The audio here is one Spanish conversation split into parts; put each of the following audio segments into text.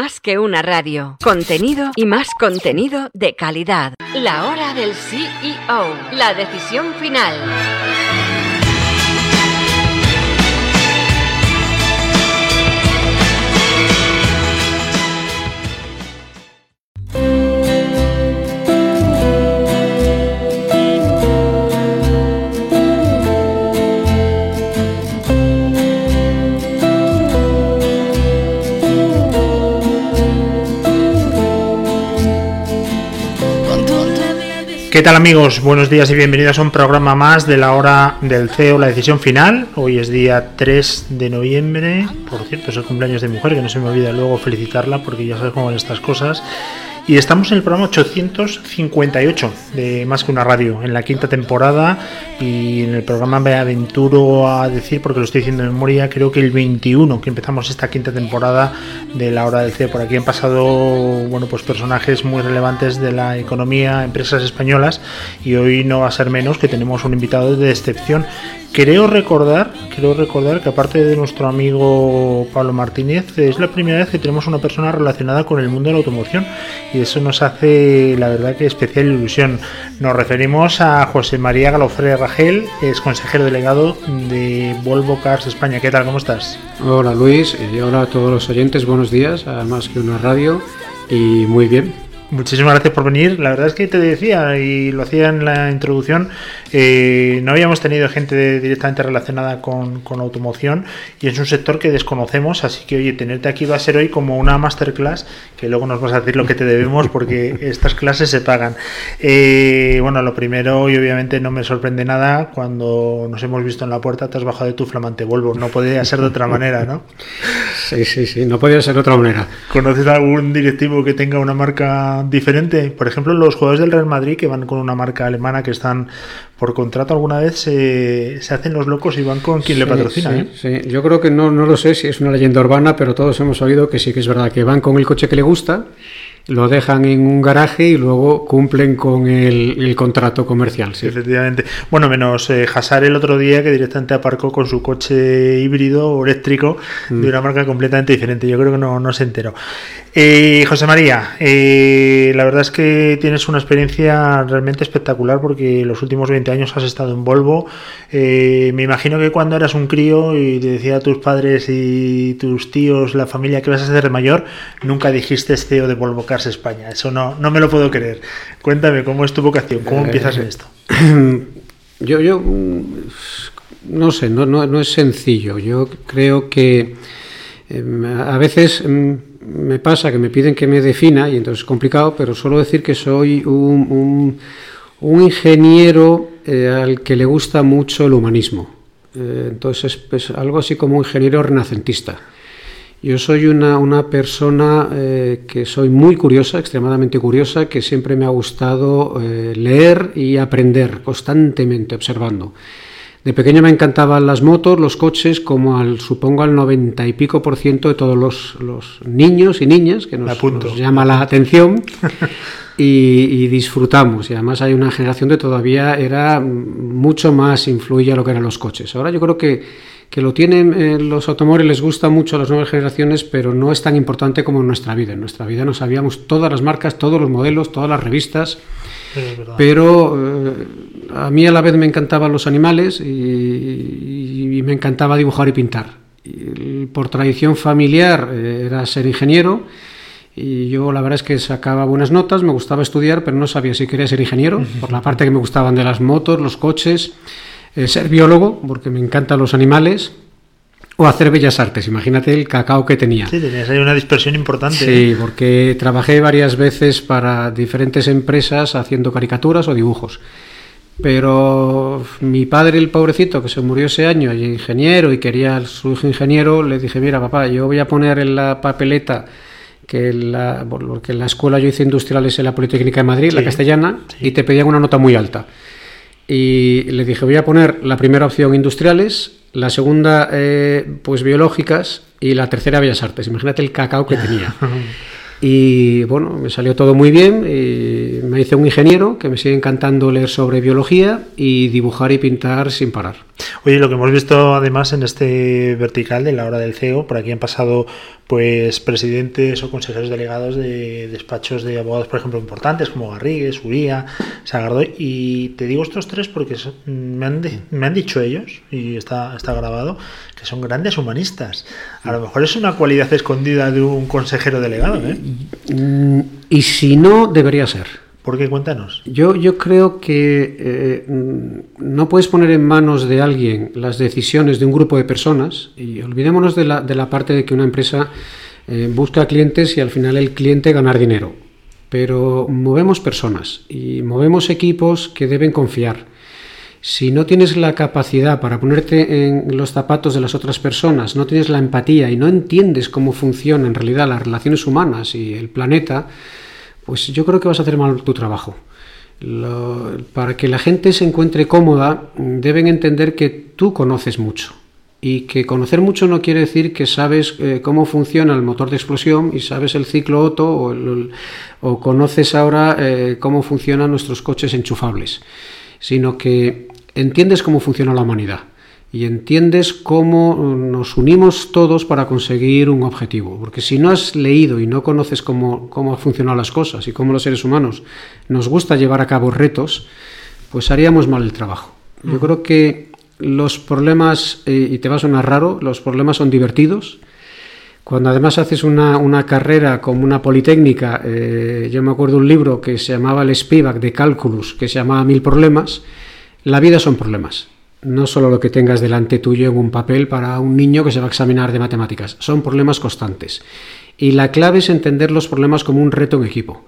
Más que una radio. Contenido y más contenido de calidad. La hora del CEO. La decisión final. ¿Qué tal amigos? Buenos días y bienvenidos a un programa más de la hora del CEO, la decisión final. Hoy es día 3 de noviembre. Por cierto, es el cumpleaños de mujer, que no se me olvida luego felicitarla porque ya sabes cómo van estas cosas. Y estamos en el programa 858 de Más que una radio, en la quinta temporada. Y en el programa me aventuro a decir, porque lo estoy diciendo de memoria, creo que el 21 que empezamos esta quinta temporada de la hora del CEO. Por aquí han pasado bueno, pues personajes muy relevantes de la economía, empresas españolas. Y hoy no va a ser menos que tenemos un invitado de excepción Creo recordar, creo recordar que aparte de nuestro amigo Pablo Martínez, es la primera vez que tenemos una persona relacionada con el mundo de la automoción y eso nos hace, la verdad, que especial ilusión. Nos referimos a José María Galofre Ragel, es consejero delegado de Volvo Cars España. ¿Qué tal? ¿Cómo estás? Hola Luis y hola a todos los oyentes, buenos días, además que una radio y muy bien. Muchísimas gracias por venir. La verdad es que te decía, y lo hacía en la introducción, eh, no habíamos tenido gente directamente relacionada con, con, automoción y es un sector que desconocemos, así que oye, tenerte aquí va a ser hoy como una masterclass, que luego nos vas a decir lo que te debemos porque estas clases se pagan. Eh, bueno, lo primero, y obviamente no me sorprende nada, cuando nos hemos visto en la puerta te has bajado de tu flamante Volvo, no podía ser de otra manera, ¿no? Sí, sí, sí, no podía ser de otra manera. ¿Conoces algún directivo que tenga una marca diferente? Por ejemplo, los jugadores del Real Madrid que van con una marca alemana que están por contrato alguna vez se, se hacen los locos y van con quien sí, le patrocina. Sí, ¿eh? sí, yo creo que no, no lo sé si es una leyenda urbana, pero todos hemos oído que sí que es verdad que van con el coche que le gusta lo dejan en un garaje y luego cumplen con el, el contrato comercial. Sí. Efectivamente. Bueno, menos eh, Hazard el otro día que directamente aparcó con su coche híbrido o eléctrico mm. de una marca completamente diferente. Yo creo que no, no se enteró. Eh, José María, eh, la verdad es que tienes una experiencia realmente espectacular porque los últimos 20 años has estado en Volvo. Eh, me imagino que cuando eras un crío y te decía a tus padres y tus tíos, la familia que vas a ser de mayor, nunca dijiste CEO de Volvo Cars España. Eso no, no me lo puedo creer. Cuéntame, ¿cómo es tu vocación? ¿Cómo empiezas en esto? Yo, yo no sé, no, no, no es sencillo. Yo creo que eh, a veces me pasa que me piden que me defina y entonces es complicado, pero suelo decir que soy un, un, un ingeniero eh, al que le gusta mucho el humanismo. Eh, entonces es, es, algo así como un ingeniero renacentista. Yo soy una, una persona eh, que soy muy curiosa, extremadamente curiosa, que siempre me ha gustado eh, leer y aprender constantemente, observando. De pequeño me encantaban las motos, los coches, como al supongo al noventa y pico por ciento de todos los, los niños y niñas, que nos, nos llama la atención y, y, disfrutamos. Y además hay una generación que todavía era mucho más influye a lo que eran los coches. Ahora yo creo que que lo tienen eh, los automóviles, les gusta mucho a las nuevas generaciones, pero no es tan importante como en nuestra vida. En nuestra vida no sabíamos todas las marcas, todos los modelos, todas las revistas, pero eh, a mí a la vez me encantaban los animales y, y, y me encantaba dibujar y pintar. Y, por tradición familiar eh, era ser ingeniero y yo la verdad es que sacaba buenas notas, me gustaba estudiar, pero no sabía si quería ser ingeniero, por la parte que me gustaban de las motos, los coches eh, ser biólogo, porque me encantan los animales, o hacer bellas artes. Imagínate el cacao que tenía. Sí, tenías ahí una dispersión importante. Sí, porque trabajé varias veces para diferentes empresas haciendo caricaturas o dibujos. Pero mi padre, el pobrecito, que se murió ese año, y ingeniero, y quería su hijo ingeniero, le dije, mira, papá, yo voy a poner en la papeleta que la, porque en la escuela yo hice industriales en la Politécnica de Madrid, sí, la castellana, sí. y te pedían una nota muy alta y le dije voy a poner la primera opción industriales, la segunda eh, pues biológicas y la tercera bellas artes. Imagínate el cacao que tenía. Y bueno, me salió todo muy bien. Me hice un ingeniero que me sigue encantando leer sobre biología y dibujar y pintar sin parar. Oye, lo que hemos visto además en este vertical de la hora del CEO, por aquí han pasado pues presidentes o consejeros delegados de despachos de abogados, por ejemplo, importantes como Garrigues, Uría, Sagardoy. Y te digo estos tres porque me han, me han dicho ellos, y está, está grabado, que son grandes humanistas. A lo mejor es una cualidad escondida de un consejero delegado. ¿eh? Mm, y si no, debería ser. ¿Por qué? Cuéntanos. Yo, yo creo que eh, mm, no puedes poner en manos de alguien las decisiones de un grupo de personas y olvidémonos de la, de la parte de que una empresa eh, busca clientes y al final el cliente ganar dinero. Pero movemos personas y movemos equipos que deben confiar. Si no tienes la capacidad para ponerte en los zapatos de las otras personas, no tienes la empatía y no entiendes cómo funcionan en realidad las relaciones humanas y el planeta, pues yo creo que vas a hacer mal tu trabajo. para que la gente se encuentre cómoda, deben entender que tú conoces mucho. Y que conocer mucho no quiere decir que sabes eh, cómo funciona el motor de explosión y sabes el ciclo Otto o, conoces ahora eh, cómo funcionan nuestros coches enchufables, sino que entiendes cómo funciona la humanidad y entiendes cómo nos unimos todos para conseguir un objetivo. Porque si no has leído y no conoces cómo, cómo funcionado las cosas y cómo los seres humanos nos gusta llevar a cabo retos, pues haríamos mal el trabajo. Yo creo que los problemas, eh, y te va a sonar raro, los problemas son divertidos. Cuando además haces una, una carrera como una politécnica, eh, yo me acuerdo un libro que se llamaba El Spivak de Cálculos, que se llamaba Mil Problemas, la vida son problemas no solo lo que tengas delante tuyo en un papel para un niño que se va a examinar de matemáticas, son problemas constantes. Y la clave es entender los problemas como un reto en equipo.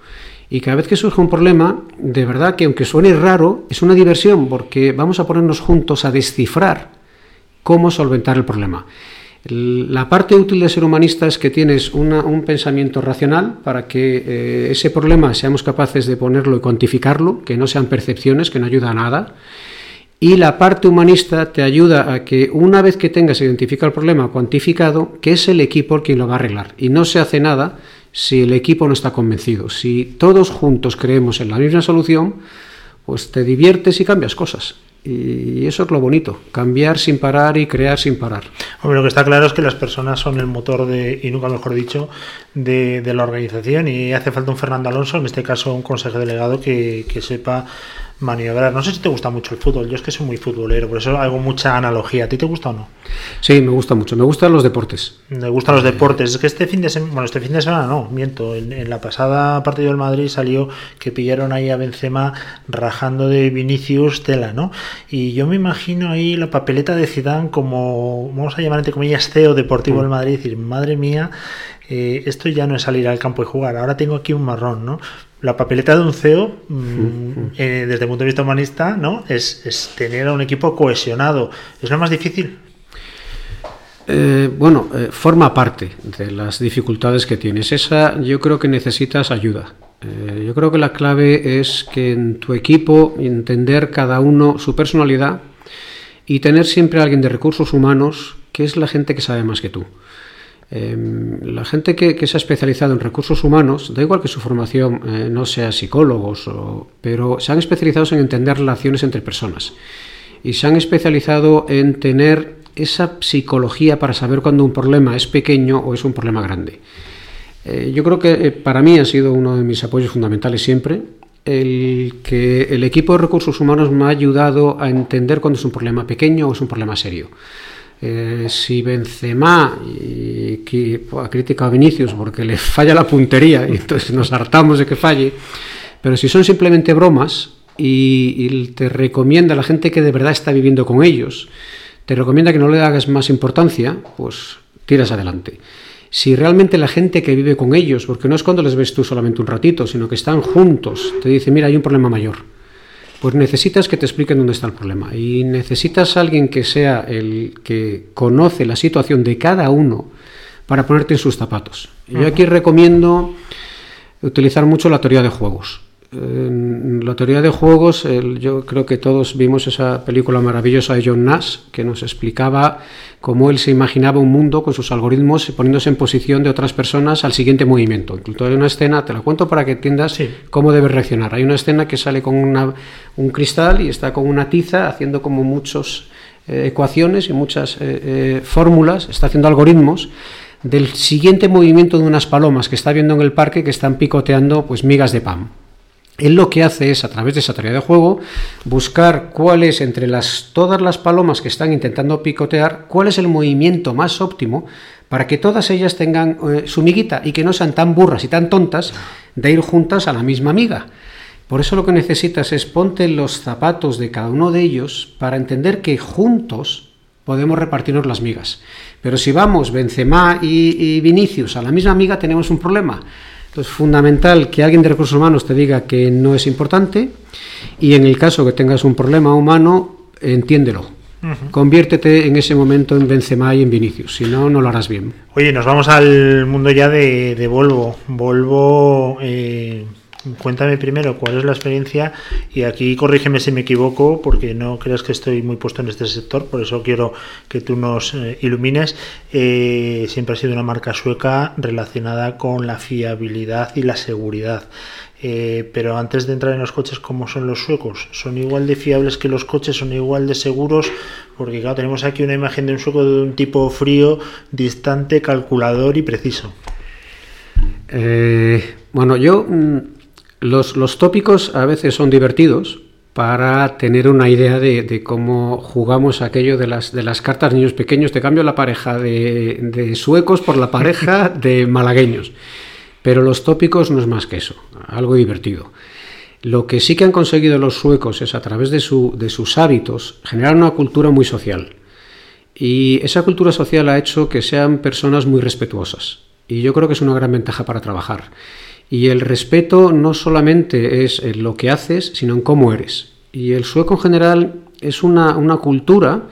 Y cada vez que surge un problema, de verdad que aunque suene raro, es una diversión porque vamos a ponernos juntos a descifrar cómo solventar el problema. La parte útil de ser humanista es que tienes un pensamiento racional para que eh, ese problema seamos capaces de ponerlo y cuantificarlo, que no sean percepciones, que no ayuda a nada y la parte humanista te ayuda a que una vez que tengas identificado el problema cuantificado, que es el equipo el quien lo va a arreglar. Y no se hace nada si el equipo no está convencido. Si todos juntos creemos en la misma solución, pues te diviertes y cambias cosas. Y eso es lo bonito, cambiar sin parar y crear sin parar. Hombre, lo que está claro es que las personas son el motor de, y nunca mejor dicho, de, de la organización y hace falta un Fernando Alonso, en este caso un consejo delegado que, que sepa maniobrar. No sé si te gusta mucho el fútbol, yo es que soy muy futbolero, por eso hago mucha analogía. ¿A ti te gusta o no? Sí, me gusta mucho, me gustan los deportes. Me gustan los deportes, es que este fin de semana, bueno, este fin de semana no, miento, en, la pasada partido del Madrid salió que pillaron ahí a Benzema rajando de Vinicius tela, ¿no? Y yo me imagino ahí la papeleta de Zidane como, vamos a llamar entre comillas, CEO deportivo del mm. Madrid, y decir, madre mía, eh, esto ya no es salir al campo y jugar, ahora tengo aquí un marrón, ¿no? la papeleta de un CEO, mm, eh, desde el punto de vista humanista, ¿no? Es, tener a un equipo cohesionado. ¿Es lo más difícil? Eh, bueno, eh, forma parte de las dificultades que tienes. Esa yo creo que necesitas ayuda. Yo creo que la clave es que en tu equipo entender cada uno su personalidad y tener siempre a alguien de recursos humanos que es la gente que sabe más que tú. Em, la gente que, se ha especializado en recursos humanos, da igual que su formación eh, no sea psicólogos, pero se han especializado en entender relaciones entre personas y se han especializado en tener esa psicología para saber cuando un problema es pequeño o es un problema grande. Eh, yo creo que eh, para mí ha sido uno de mis apoyos fundamentales siempre el que el equipo de recursos humanos me ha ayudado a entender cuando es un problema pequeño o es un problema serio. Eh, si Benzema y que ha criticado a Vinicius porque le falla la puntería y entonces nos hartamos de que falle, pero si son simplemente bromas y, te recomienda la gente que de verdad está viviendo con ellos, te recomienda que no le hagas más importancia, pues tiras adelante. Si realmente la gente que vive con ellos, porque no es cuando les ves tú solamente un ratito, sino que están juntos, te dice, mira, hay un problema mayor pues necesitas que te expliquen dónde está el problema y necesitas a alguien que sea el que conoce la situación de cada uno para ponerte en sus zapatos. Yo aquí recomiendo utilizar mucho la teoría de juegos. En la teoría de juegos, yo creo que todos vimos esa película maravillosa de John Nash que nos explicaba cómo él se imaginaba un mundo con sus algoritmos poniéndose en posición de otras personas al siguiente movimiento. Incluso hay una escena, te la cuento para que entiendas cómo debes reaccionar. Hay una escena que sale con un cristal y está con una tiza haciendo como muchas eh, ecuaciones y muchas eh, eh, fórmulas, está haciendo algoritmos del siguiente movimiento de unas palomas que está viendo en el parque que están picoteando pues migas de pan. Él lo que hace es, a través de esa teoría de juego, buscar cuál es entre las, todas las palomas que están intentando picotear, cuál es el movimiento más óptimo para que todas ellas tengan eh, su miguita y que no sean tan burras y tan tontas de ir juntas a la misma miga. Por eso lo que necesitas es ponte los zapatos de cada uno de ellos para entender que juntos podemos repartirnos las migas. Pero si vamos Benzema y, y Vinicius a la misma miga tenemos un problema entonces, fundamental que alguien de recursos humanos te diga que no es importante y en el caso que tengas un problema humano, entiéndelo. Conviértete en ese momento en Benzema y en Vinicius, si no, no lo harás bien. Oye, nos vamos al mundo ya de, de Volvo. Volvo eh, Cuéntame primero cuál es la experiencia y aquí corrígeme si me equivoco porque no creas que estoy muy puesto en este sector, por eso quiero que tú nos eh, ilumines. Eh, siempre ha sido una marca sueca relacionada con la fiabilidad y la seguridad. Eh, pero antes de entrar en los coches, ¿cómo son los suecos? ¿Son igual de fiables que los coches? ¿Son igual de seguros? Porque claro, tenemos aquí una imagen de un sueco de un tipo frío, distante, calculador y preciso. bueno, yo mm, los, tópicos a veces son divertidos para tener una idea de, cómo jugamos aquello de las, de las cartas niños pequeños. Te cambio la pareja de, suecos por la pareja de malagueños. Pero los tópicos no es más que eso, algo divertido. Lo que sí que han conseguido los suecos es a través de, su, de sus hábitos generar una cultura muy social. Y esa cultura social ha hecho que sean personas muy respetuosas. Y yo creo que es una gran ventaja para trabajar. Y el respeto no solamente es en lo que haces, sino en cómo eres. Y el sueco en general es una, cultura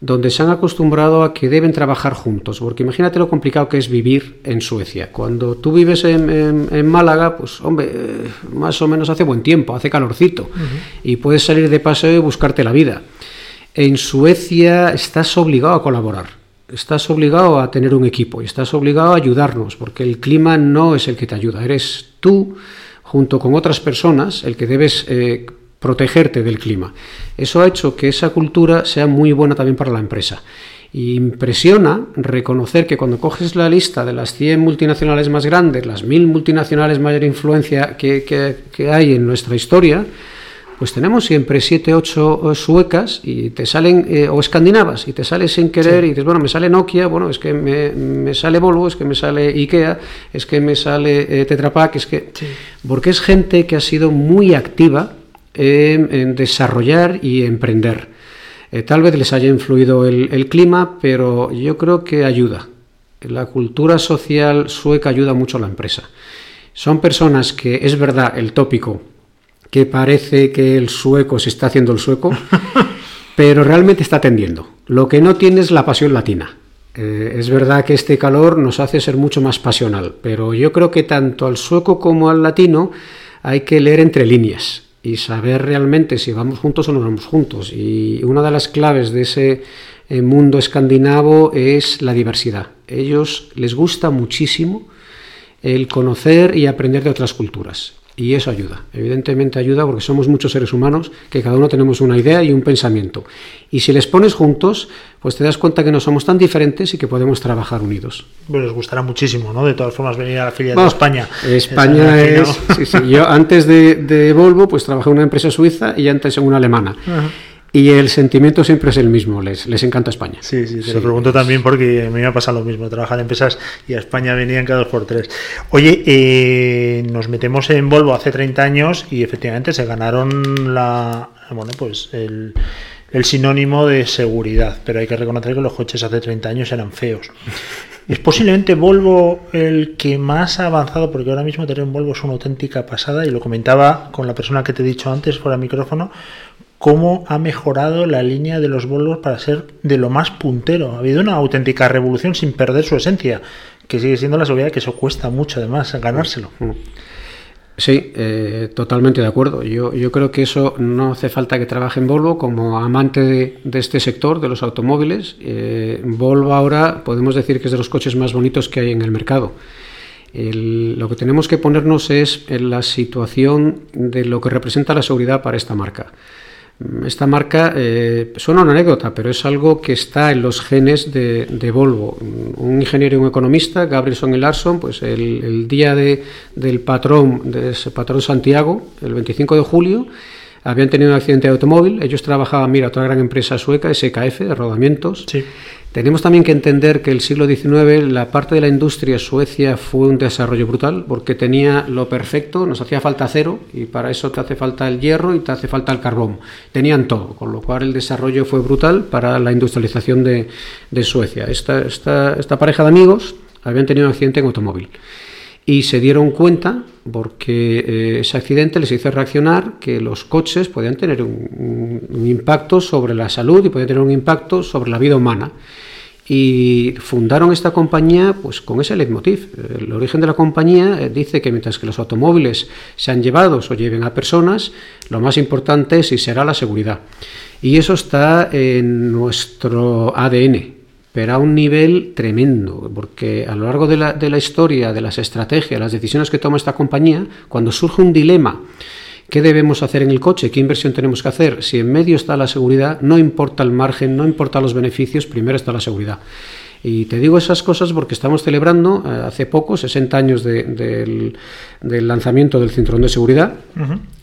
donde se han acostumbrado a que deben trabajar juntos, porque imagínate lo complicado que es vivir en Suecia. Cuando tú vives en, Málaga, pues hombre, eh, más o menos hace buen tiempo, hace calorcito, y puedes salir de paseo y buscarte la vida. En Suecia estás obligado a colaborar estás obligado a tener un equipo y estás obligado a ayudarnos, porque el clima no es el que te ayuda, eres tú junto con otras personas el que debes eh, protegerte del clima. Eso ha hecho que esa cultura sea muy buena también para la empresa. impresiona reconocer que cuando coges la lista de las 100 multinacionales más grandes, las 1000 multinacionales mayor influencia que hay en nuestra historia, pues tenemos siempre siete, ocho eh, suecas y te salen, eh, o escandinavas, y te sale sin querer y dices, bueno, me sale Nokia, bueno, es que me, sale Volvo, es que me sale Ikea, es que me sale eh, Tetra Pak, es que... Porque es gente que ha sido muy activa en, desarrollar y emprender. tal vez les haya influido el, el clima, pero yo creo que ayuda. La cultura social sueca ayuda mucho a la empresa. Son personas que, es verdad, el tópico, que parece que el sueco se está haciendo el sueco, pero realmente está tendiendo. Lo que no tiene es la pasión latina. Eh, es verdad que este calor nos hace ser mucho más pasional, pero yo creo que tanto al sueco como al latino hay que leer entre líneas y saber realmente si vamos juntos o no vamos juntos. Y una de las claves de ese eh, mundo escandinavo es la diversidad. ellos les gusta muchísimo el conocer y aprender de otras culturas. Y eso ayuda, evidentemente ayuda porque somos muchos seres humanos que cada uno tenemos una idea y un pensamiento. Y si les pones juntos, pues te das cuenta que no somos tan diferentes y que podemos trabajar unidos. Bueno, les gustará muchísimo, ¿no? De todas formas, venir a la filial de España. España es... Sí, sí. Yo antes de, Volvo, pues trabajé en una empresa suiza y antes en una alemana. Y el sentimiento siempre es el mismo, les, les encanta España. Sí, sí, te lo pregunto también porque a mí me ha pasado lo mismo, trabajar en empresas y a España venían cada dos por tres. Oye, eh, nos metemos en Volvo hace 30 años y efectivamente se ganaron la, bueno, pues el, el sinónimo de seguridad, pero hay que reconocer que los coches hace 30 años eran feos. Es posiblemente Volvo el que más ha avanzado, porque ahora mismo tener un Volvo es una auténtica pasada, y lo comentaba con la persona que te he dicho antes fuera micrófono, cómo ha mejorado la línea de los Volvos para ser de lo más puntero. Ha habido una auténtica revolución sin perder su esencia, que sigue siendo la seguridad, que eso cuesta mucho además ganárselo. Mm. Sí, eh, totalmente de acuerdo. Yo, creo que eso no hace falta que trabaje en Volvo como amante de, este sector, de los automóviles. Eh, Volvo ahora podemos decir que es de los coches más bonitos que hay en el mercado. lo que tenemos que ponernos es en la situación de lo que representa la seguridad para esta marca. Esta marca eh, suena una anécdota, pero es algo que está en los genes de, Volvo. Un ingeniero y un economista, Gabrielson y Larson, pues el, día del patrón, de patrón Santiago, el 25 de julio, habían tenido un accidente de automóvil. Ellos trabajaban, mira, otra gran empresa sueca, SKF, de rodamientos. Sí. Tenemos también que entender que el siglo XIX, la parte de la industria Suecia fue un desarrollo brutal porque tenía lo perfecto, nos hacía falta acero y para eso te hace falta el hierro y te hace falta el carbón. Tenían todo, con lo cual el desarrollo fue brutal para la industrialización de, Suecia. Esta, esta, esta pareja de amigos habían tenido un accidente en automóvil y se dieron cuenta, porque eh, ese accidente les hizo reaccionar, que los coches podían tener un, impacto sobre la salud y podían tener un impacto sobre la vida humana. Y fundaron esta compañía pues con ese leitmotiv. El origen de la compañía eh, dice que mientras que los automóviles sean llevados o lleven a personas, lo más importante es y será la seguridad. Y eso está en nuestro ADN, pero a un nivel tremendo, porque a lo largo de la, de la historia, de las estrategias, las decisiones que toma esta compañía, cuando surge un dilema, ¿Qué debemos hacer en el coche? ¿Qué inversión tenemos que hacer? Si en medio está la seguridad, no importa el margen, no importa los beneficios, primero está la seguridad. Y te digo esas cosas porque estamos celebrando eh, hace poco, 60 años del, lanzamiento del cinturón de seguridad.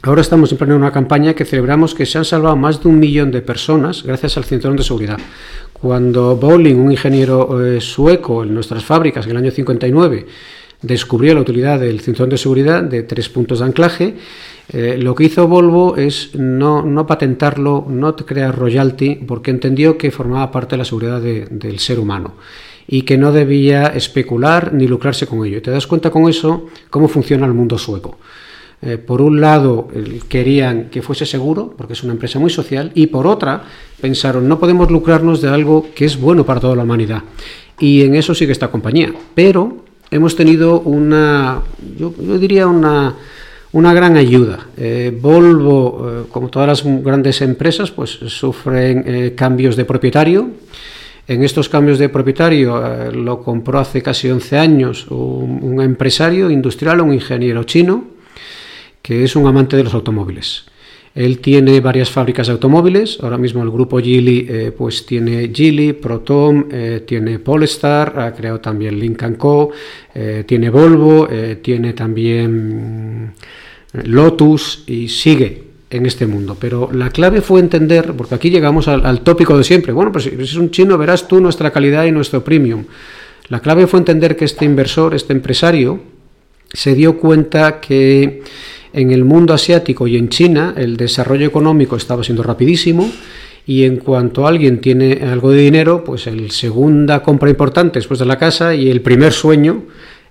Ahora estamos en una campaña que celebramos que se han salvado más de un millón de personas gracias al cinturón de seguridad. Cuando Bowling, un ingeniero eh, sueco en nuestras fábricas en el año 59, descubrió la utilidad del cinturón de seguridad de tres puntos de anclaje, eh, lo que hizo Volvo es no, patentarlo, no crear royalty, porque entendió que formaba parte de la seguridad del ser humano y que no debía especular ni lucrarse con ello. ¿Te das cuenta con eso cómo funciona el mundo sueco? Eh, por un lado querían que fuese seguro, porque es una empresa muy social, y por otra pensaron, no podemos lucrarnos de algo que es bueno para toda la humanidad. Y en eso sigue esta compañía. Pero hemos tenido una, yo, diría una, una gran ayuda. Eh, Volvo, eh, como todas las grandes empresas, pues sufren cambios de propietario. En estos cambios de propietario lo compró hace casi 11 años un, un empresario industrial, un ingeniero chino, que es un amante de los automóviles. Él tiene varias fábricas de automóviles, ahora mismo el grupo Geely eh, pues tiene Geely, Proton, eh, tiene Polestar, ha creado también Lincoln Co, eh, tiene Volvo, tiene también mm, Lotus y sigue en este mundo. Pero la clave fue entender, porque aquí llegamos al, al tópico de siempre, bueno, pues si es un chino verás tú nuestra calidad y nuestro premium. La clave fue entender que este inversor, este empresario, se dio cuenta que en el mundo asiático y en China el desarrollo económico estaba siendo rapidísimo y en cuanto alguien tiene algo de dinero, pues el segunda compra importante después de la casa y el primer sueño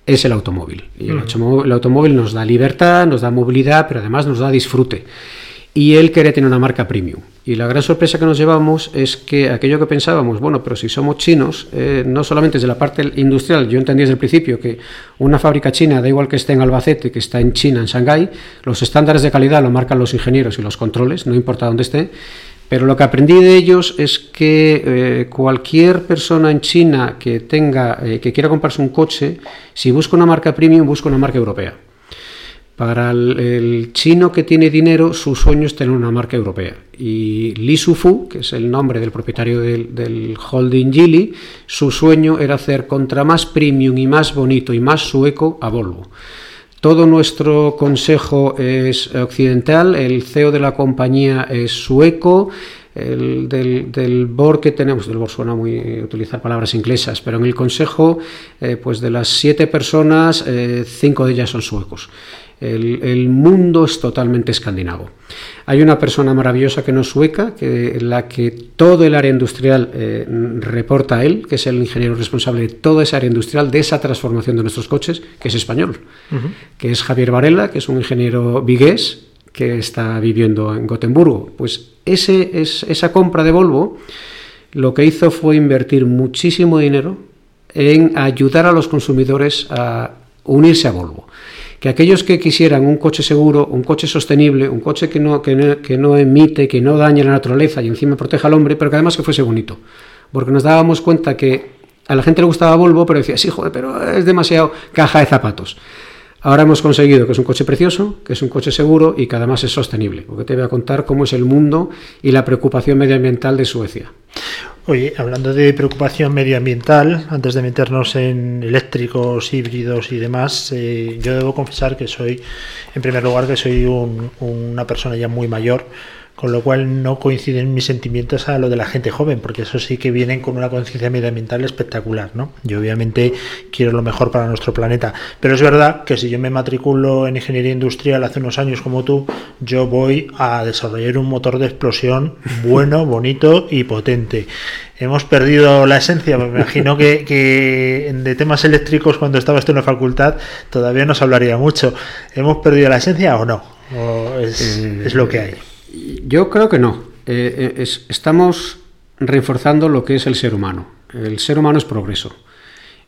es el automóvil. Y el, mm. automóvil nos da libertad, nos da movilidad, pero además nos da disfrute y él quería tener una marca premium. Y la gran sorpresa que nos llevamos es que aquello que pensábamos, bueno, pero si somos chinos, eh, no solamente desde la parte industrial, yo entendí desde el principio que una fábrica china, da igual que esté en Albacete, que está en China, en Shanghái, los estándares de calidad lo marcan los ingenieros y los controles, no importa dónde esté, pero lo que aprendí de ellos es que eh, cualquier persona en China que tenga, eh, que quiera comprarse un coche, si busca una marca premium, busca una marca europea. Para el, chino que tiene dinero, su sueño es tener una marca europea. Y Li Sufu, que es el nombre del propietario del, holding Geely, su sueño era hacer contra más premium y más bonito y más sueco a Volvo. Todo nuestro consejo es occidental, el CEO de la compañía es sueco, el, del, board que tenemos, del board suena muy utilizar palabras inglesas, pero en el consejo, eh, pues de las siete personas, eh, cinco de ellas son suecos. El, mundo es totalmente escandinavo. Hay una persona maravillosa que no es sueca, que, la que todo el área industrial eh, reporta a él, que es el ingeniero responsable de toda esa área industrial, de esa transformación de nuestros coches, que es español, que es Javier Varela, que es un ingeniero vigués que está viviendo en Gotemburgo. Pues ese, es, esa compra de Volvo lo que hizo fue invertir muchísimo dinero en ayudar a los consumidores a unirse a Volvo. Que aquellos que quisieran un coche seguro, un coche sostenible, un coche que no, que no, emite, que no dañe la naturaleza y encima proteja al hombre, pero que además que fuese bonito. Porque nos dábamos cuenta que a la gente le gustaba Volvo, pero decía, sí, joder, pero es demasiado caja de zapatos. Ahora hemos conseguido que es un coche precioso, que es un coche seguro y que además es sostenible, porque te voy a contar cómo es el mundo y la preocupación medioambiental de Suecia. Oye, hablando de preocupación medioambiental, antes de meternos en eléctricos, híbridos y demás, eh, yo debo confesar que soy, en primer lugar, que soy una persona ya muy mayor con lo cual no coinciden mis sentimientos a lo de la gente joven, porque eso sí que vienen con una conciencia medioambiental espectacular, ¿no? Yo obviamente quiero lo mejor para nuestro planeta, pero es verdad que si yo me matriculo en ingeniería industrial hace unos años como tú, yo voy a desarrollar un motor de explosión bueno, bonito y potente. Hemos perdido la esencia, me imagino que, que de temas eléctricos cuando estaba esto en la facultad todavía nos hablaría mucho. ¿Hemos perdido la esencia o no? ¿O es, es lo que hay? Yo creo que no. Eh, eh, estamos reforzando lo que es el ser humano. El ser humano es progreso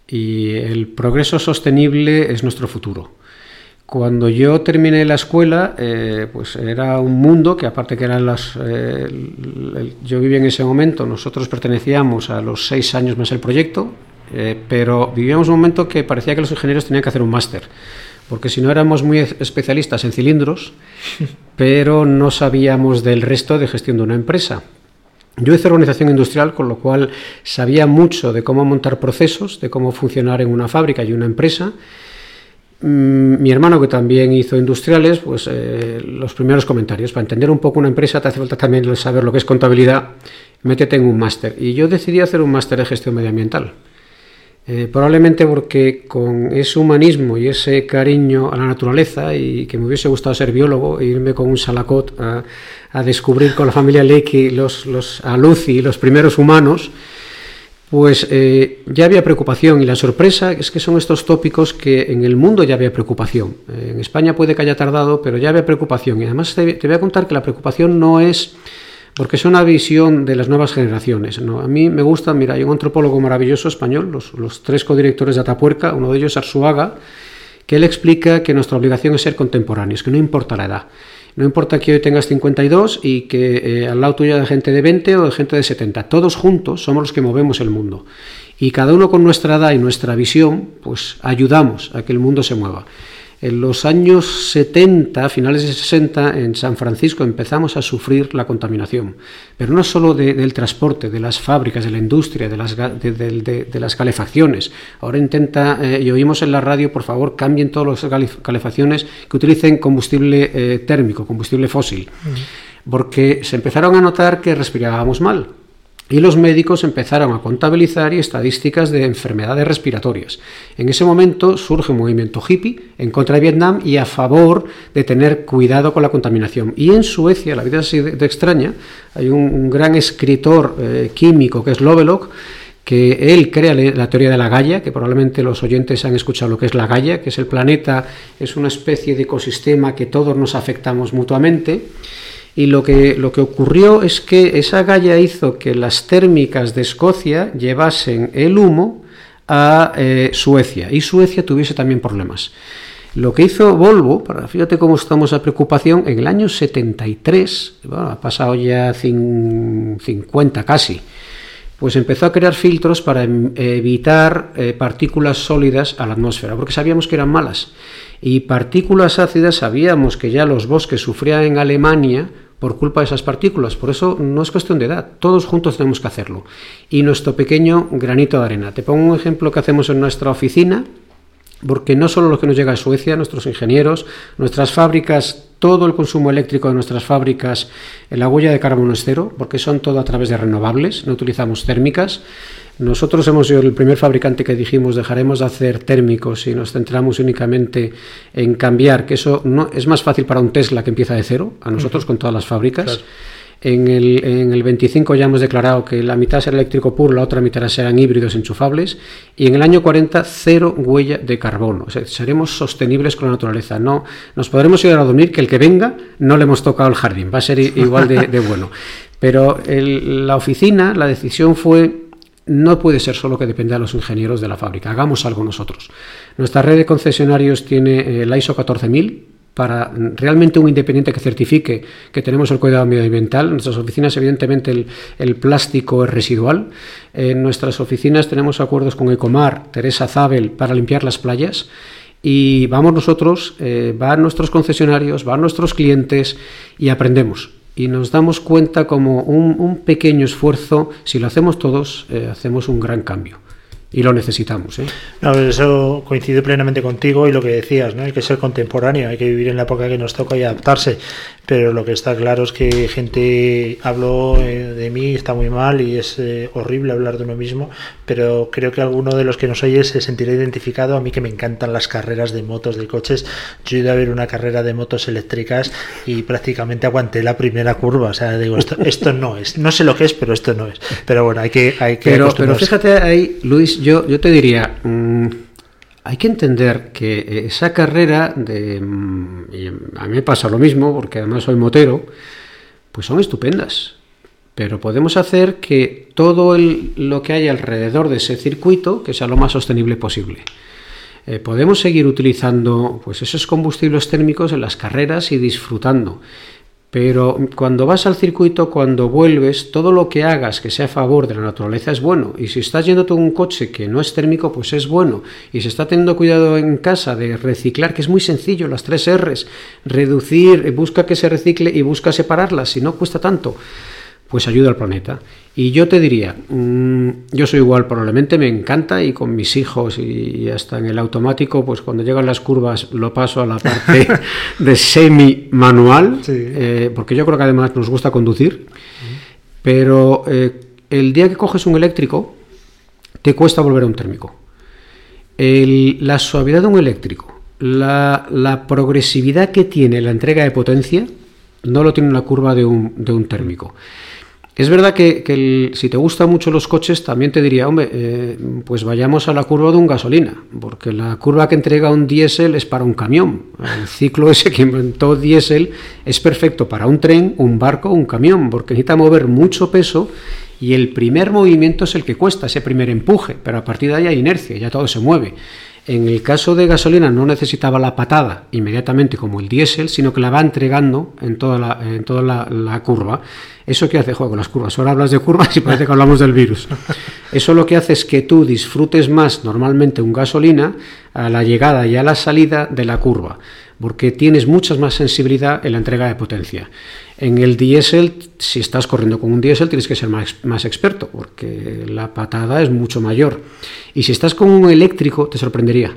y el progreso sostenible es nuestro futuro. Cuando yo terminé la escuela, eh, pues era un mundo que aparte que eran las... yo vivía en ese momento, nosotros pertenecíamos a los seis años más el proyecto, pero vivíamos un momento que parecía que los ingenieros tenían que hacer un máster porque si no éramos muy especialistas en cilindros, pero no sabíamos del resto de gestión de una empresa. Yo hice organización industrial, con lo cual sabía mucho de cómo montar procesos, de cómo funcionar en una fábrica y una empresa. Mm, mi hermano, que también hizo industriales, pues eh, los primeros comentarios. Para entender un poco una empresa te hace falta también saber lo que es contabilidad. Métete en un máster. Y yo decidí hacer un máster de gestión medioambiental. Eh, probablemente porque con ese humanismo y ese cariño a la naturaleza y que me hubiese gustado ser biólogo e irme con un salacot a, descubrir con la familia Leakey los, los, a Lucy los primeros humanos, pues eh, ya había preocupación y la sorpresa es que son estos tópicos que en el mundo ya había preocupación. Eh, en España puede que haya tardado, pero ya había preocupación. Y además te voy a contar que la preocupación no es porque es una visión de las nuevas generaciones. A mí me gusta, mira, hay un antropólogo maravilloso español, los, los tres codirectores de Atapuerca, uno de ellos Arzuaga, que él explica que nuestra obligación es ser contemporáneos, que no importa la edad. No importa que hoy tengas 52 y que eh, al lado tuyo haya gente de 20 o de gente de 70. Todos juntos somos los que movemos el mundo. Y cada uno con nuestra edad y nuestra visión, pues ayudamos a que el mundo se mueva. En los años 70, finales de 60, en San Francisco empezamos a sufrir la contaminación, pero no solo del transporte, de las fábricas, de la industria, de las, de, las calefacciones. Ahora intenta, eh, y oímos en la radio, por favor, cambien todas las calefacciones que utilicen combustible eh, térmico, combustible fósil, porque se empezaron a notar que respirábamos mal y los médicos empezaron a contabilizar y estadísticas de enfermedades respiratorias. En ese momento surge un movimiento hippie en contra de Vietnam y a favor de tener cuidado con la contaminación. Y en Suecia, la vida es así de, extraña, hay un, gran escritor eh, químico que es Lovelock, que él crea la teoría de la Gaia, que probablemente los oyentes han escuchado lo que es la Gaia, que es el planeta, es una especie de ecosistema que todos nos afectamos mutuamente y lo que, lo que ocurrió es que esa galla hizo que las térmicas de Escocia llevasen el humo a eh, Suecia y Suecia tuviese también problemas. Lo que hizo Volvo, para, fíjate cómo estamos a preocupación, en el año 73, ha pasado ya 50 casi, pues empezó a crear filtros para em, evitar eh, partículas sólidas a la atmósfera, porque sabíamos que eran malas. Y partículas ácidas, sabíamos que ya los bosques sufrían en Alemania por culpa de esas partículas. Por eso no es cuestión de edad, todos juntos tenemos que hacerlo. Y nuestro pequeño granito de arena. Te pongo un ejemplo que hacemos en nuestra oficina, porque no solo lo que nos llega de Suecia, nuestros ingenieros, nuestras fábricas, todo el consumo eléctrico de nuestras fábricas, la huella de carbono es cero, porque son todo a través de renovables, no utilizamos térmicas. Nosotros hemos sido el primer fabricante que dijimos dejaremos de hacer térmicos y nos centramos únicamente en cambiar, que eso no es más fácil para un Tesla que empieza de cero, a nosotros con todas las fábricas. En el, en el 25 ya hemos declarado que la mitad será eléctrico puro, la otra mitad serán híbridos enchufables y en el año 40 cero huella de carbono. O sea, seremos sostenibles con la naturaleza. No nos podremos ir a dormir que el que venga no le hemos tocado el jardín, va a ser igual de, bueno. Pero la oficina, la decisión fue no puede ser solo que dependa de los ingenieros de la fábrica, hagamos algo nosotros. Nuestra red de concesionarios tiene el ISO 14000 para realmente un independiente que certifique que tenemos el cuidado medioambiental. En nuestras oficinas, evidentemente, el, plástico es residual. En nuestras oficinas tenemos acuerdos con Ecomar, Teresa Zabel, para limpiar las playas. Y vamos nosotros, eh, van nuestros concesionarios, van nuestros clientes y aprendemos y nos damos cuenta como un, pequeño esfuerzo, si lo hacemos todos, eh, hacemos un gran cambio y lo necesitamos. ¿eh? No, eso coincide plenamente contigo y lo que decías, ¿no? hay que ser contemporáneo, hay que vivir en la época que nos toca y adaptarse, pero lo que está claro es que gente habló eh, de mí, está muy mal y es eh, horrible hablar de uno mismo, pero creo que alguno de los que nos oye se sentirá identificado, a mí que me encantan las carreras de motos, de coches, yo he ido a ver una carrera de motos eléctricas y prácticamente aguanté la primera curva, o sea, digo, esto, esto no es, no sé lo que es, pero esto no es, pero bueno, hay que... Hay que pero, pero fíjate ahí, Luis, yo, yo te diría, mm, hay que entender que esa carrera de... Mm, a mí me pasa lo mismo, porque además soy motero, pues son estupendas. Pero podemos hacer que todo lo que hay alrededor de ese circuito, que sea lo más sostenible posible. Eh, podemos seguir utilizando pues, esos combustibles térmicos en las carreras y disfrutando. Pero cuando vas al circuito, cuando vuelves, todo lo que hagas que sea a favor de la naturaleza es bueno. Y si estás yendo todo un coche que no es térmico, pues es bueno. Y se está teniendo cuidado en casa de reciclar, que es muy sencillo, las tres R's. Reducir, busca que se recicle y busca separarlas, si no cuesta tanto pues ayuda al planeta. Y yo te diría, mm, yo soy igual, probablemente me encanta y con mis hijos y hasta en el automático, pues cuando llegan las curvas lo paso a la parte de semi manual, eh, porque yo creo que además nos gusta conducir, pero eh, el día que coges un eléctrico, te cuesta volver a un térmico. la suavidad de un eléctrico, la, la, progresividad que tiene la entrega de potencia, no lo tiene la curva de un, de un térmico. Es verdad que, si te gustan mucho los coches, también te diría, hombre, eh, pues vayamos a la curva de un gasolina, porque la curva que entrega un diésel es para un camión. El ciclo ese que inventó diésel es perfecto para un tren, un barco, un camión, porque necesita mover mucho peso y el primer movimiento es el que cuesta, ese primer empuje, pero a partir de ahí hay inercia, ya todo se mueve. En el caso de gasolina no necesitaba la patada inmediatamente como el diésel, sino que la va entregando en toda la, en toda la curva. ¿Eso qué hace? Juego con las curvas. Ahora hablas de curvas y parece que hablamos del virus. Eso lo que hace es que tú disfrutes más normalmente un gasolina a la llegada y a la salida de la curva, porque tienes mucha más sensibilidad en la entrega de potencia. En el diésel, si estás corriendo con un diésel, tienes que ser más, más experto, porque la patada es mucho mayor. Y si estás con un eléctrico, te sorprendería.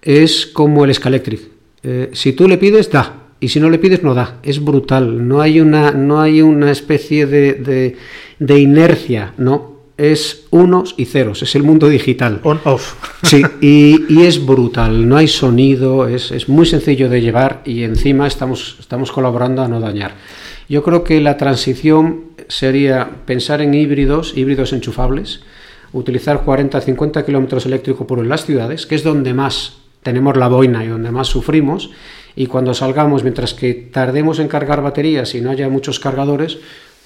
Es como el Scalectric. Eh, si tú le pides, da y si no le pides no da, es brutal, no hay una, no hay una especie de, de, inercia, no, es unos y ceros, es el mundo digital. On-off. Sí, y, es brutal, no hay sonido, es, es, muy sencillo de llevar y encima estamos, estamos colaborando a no dañar. Yo creo que la transición sería pensar en híbridos, híbridos enchufables, utilizar 40-50 kilómetros eléctricos por en las ciudades, que es donde más tenemos la boina y donde más sufrimos, y cuando salgamos, mientras que tardemos en cargar baterías y no haya muchos cargadores,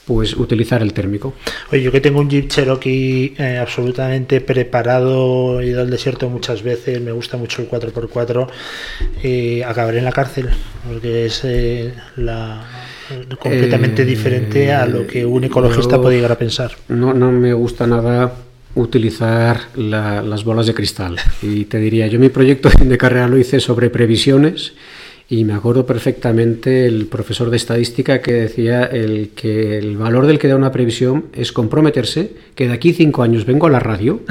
pues utilizar el térmico. Oye, yo que tengo un Jeep Cherokee eh, absolutamente preparado, he ido al desierto muchas veces, me gusta mucho el 4x4, eh, acabaré en la cárcel, porque es eh, la, completamente diferente a lo que un ecologista puede llegar a pensar. No, no me gusta nada utilizar las bolas de cristal. Y te diría, yo mi proyecto de carrera lo hice sobre previsiones y me acuerdo perfectamente el profesor de estadística que decía el que el valor del que da una previsión es comprometerse que de aquí cinco años vengo a la radio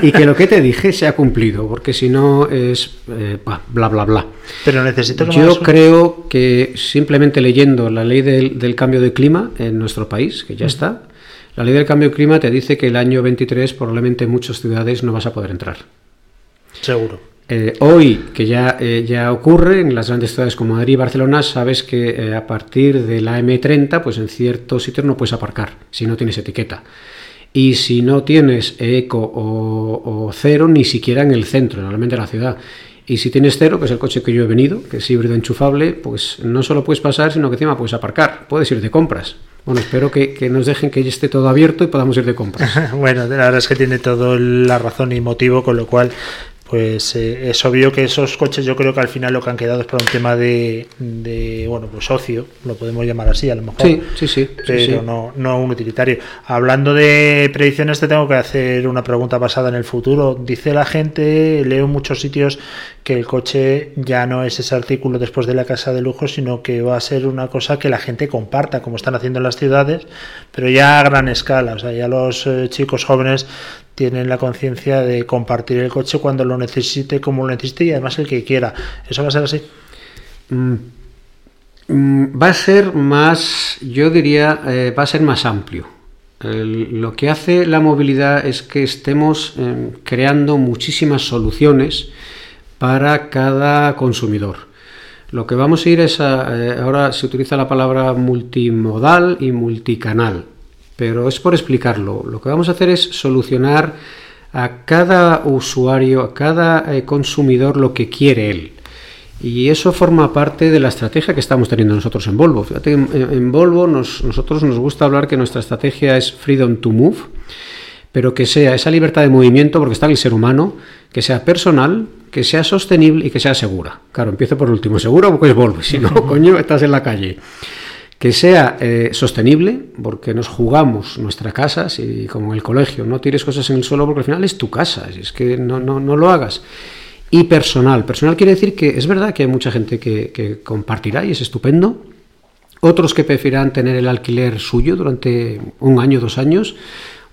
y que lo que te dije se ha cumplido, porque si no es eh, bla bla bla. Pero necesito Yo creo que simplemente leyendo la ley del, del, cambio de clima en nuestro país, que ya está, la ley del cambio de clima te dice que el año 23 probablemente en muchas ciudades no vas a poder entrar. Seguro. Eh, hoy, que ya, eh, ya ocurre en las grandes ciudades como Madrid y Barcelona, sabes que eh, a partir de la M30, pues en ciertos sitios no puedes aparcar si no tienes etiqueta. Y si no tienes eco o, cero, ni siquiera en el centro, normalmente de la ciudad. Y si tienes cero, que es el coche que yo he venido, que es híbrido enchufable, pues no solo puedes pasar, sino que encima puedes aparcar, puedes ir de compras. Bueno, espero que, que nos dejen que esté todo abierto y podamos ir de compras. bueno, la verdad es que tiene todo la razón y motivo, con lo cual pues eh, es obvio que esos coches yo creo que al final lo que han quedado es por un tema de, bueno pues ocio lo podemos llamar así a lo mejor. Sí sí sí pero no no un utilitario. Hablando de predicciones te tengo que hacer una pregunta basada en el futuro. Dice la gente leo en muchos sitios que el coche ya no es ese artículo después de la casa de lujo sino que va a ser una cosa que la gente comparta como están haciendo en las ciudades pero ya a gran escala. O sea ya los eh, chicos jóvenes tienen la conciencia de compartir el coche cuando lo necesite, como lo necesite y además el que quiera. ¿Eso va a ser así? Mm, mm, va a ser más, yo diría, eh, va a ser más amplio. lo que hace la movilidad es que estemos em, creando muchísimas soluciones para cada consumidor. Lo que vamos a ir es a, eh, ahora se utiliza la palabra multimodal y multicanal pero es por explicarlo. Lo que vamos a hacer es solucionar a cada usuario, a cada eh, consumidor lo que quiere él. Y eso forma parte de la estrategia que estamos teniendo nosotros en Volvo. Fíjate, en, Volvo nosotros nos gusta hablar que nuestra estrategia es freedom to move, pero que sea esa libertad de movimiento, porque está en el ser humano, que sea personal, que sea sostenible y que sea segura. Claro, empiezo por el último, seguro porque es Volvo, si no, coño, estás en la calle que sea eh, sostenible, porque nos jugamos nuestra casa, si como en el colegio, no tires cosas en el suelo porque al final es tu casa, es que no, no, no lo hagas. Y personal, personal quiere decir que es verdad que hay mucha gente que, que compartirá y es estupendo, otros que prefieren tener el alquiler suyo durante un año, dos años,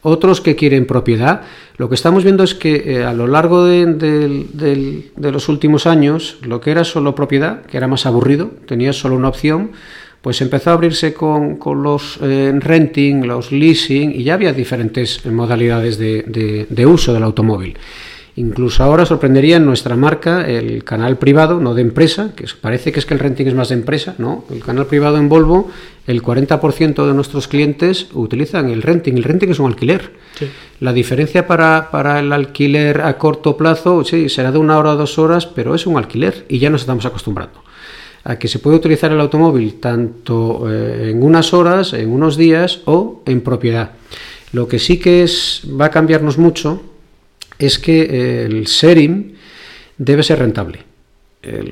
otros que quieren propiedad. Lo que estamos viendo es que eh, a lo largo de, de, los últimos años, lo que era solo propiedad, que era más aburrido, tenías solo una opción, pues empezó a abrirse con, los eh, renting, los leasing y ya había diferentes modalidades de, uso del automóvil. Incluso ahora sorprendería en nuestra marca el canal privado, no de empresa, que parece que es que el renting es más de empresa, no, el canal privado en Volvo, el 40% de nuestros clientes utilizan el renting, el renting es un alquiler. La diferencia para, para, el alquiler a corto plazo, sí, será de una hora o dos horas, pero es un alquiler y ya nos estamos acostumbrando a que se puede utilizar el automóvil tanto eh, en unas horas, en unos días o en propiedad. Lo que sí que es, va a cambiarnos mucho es que eh, el sharing debe ser rentable.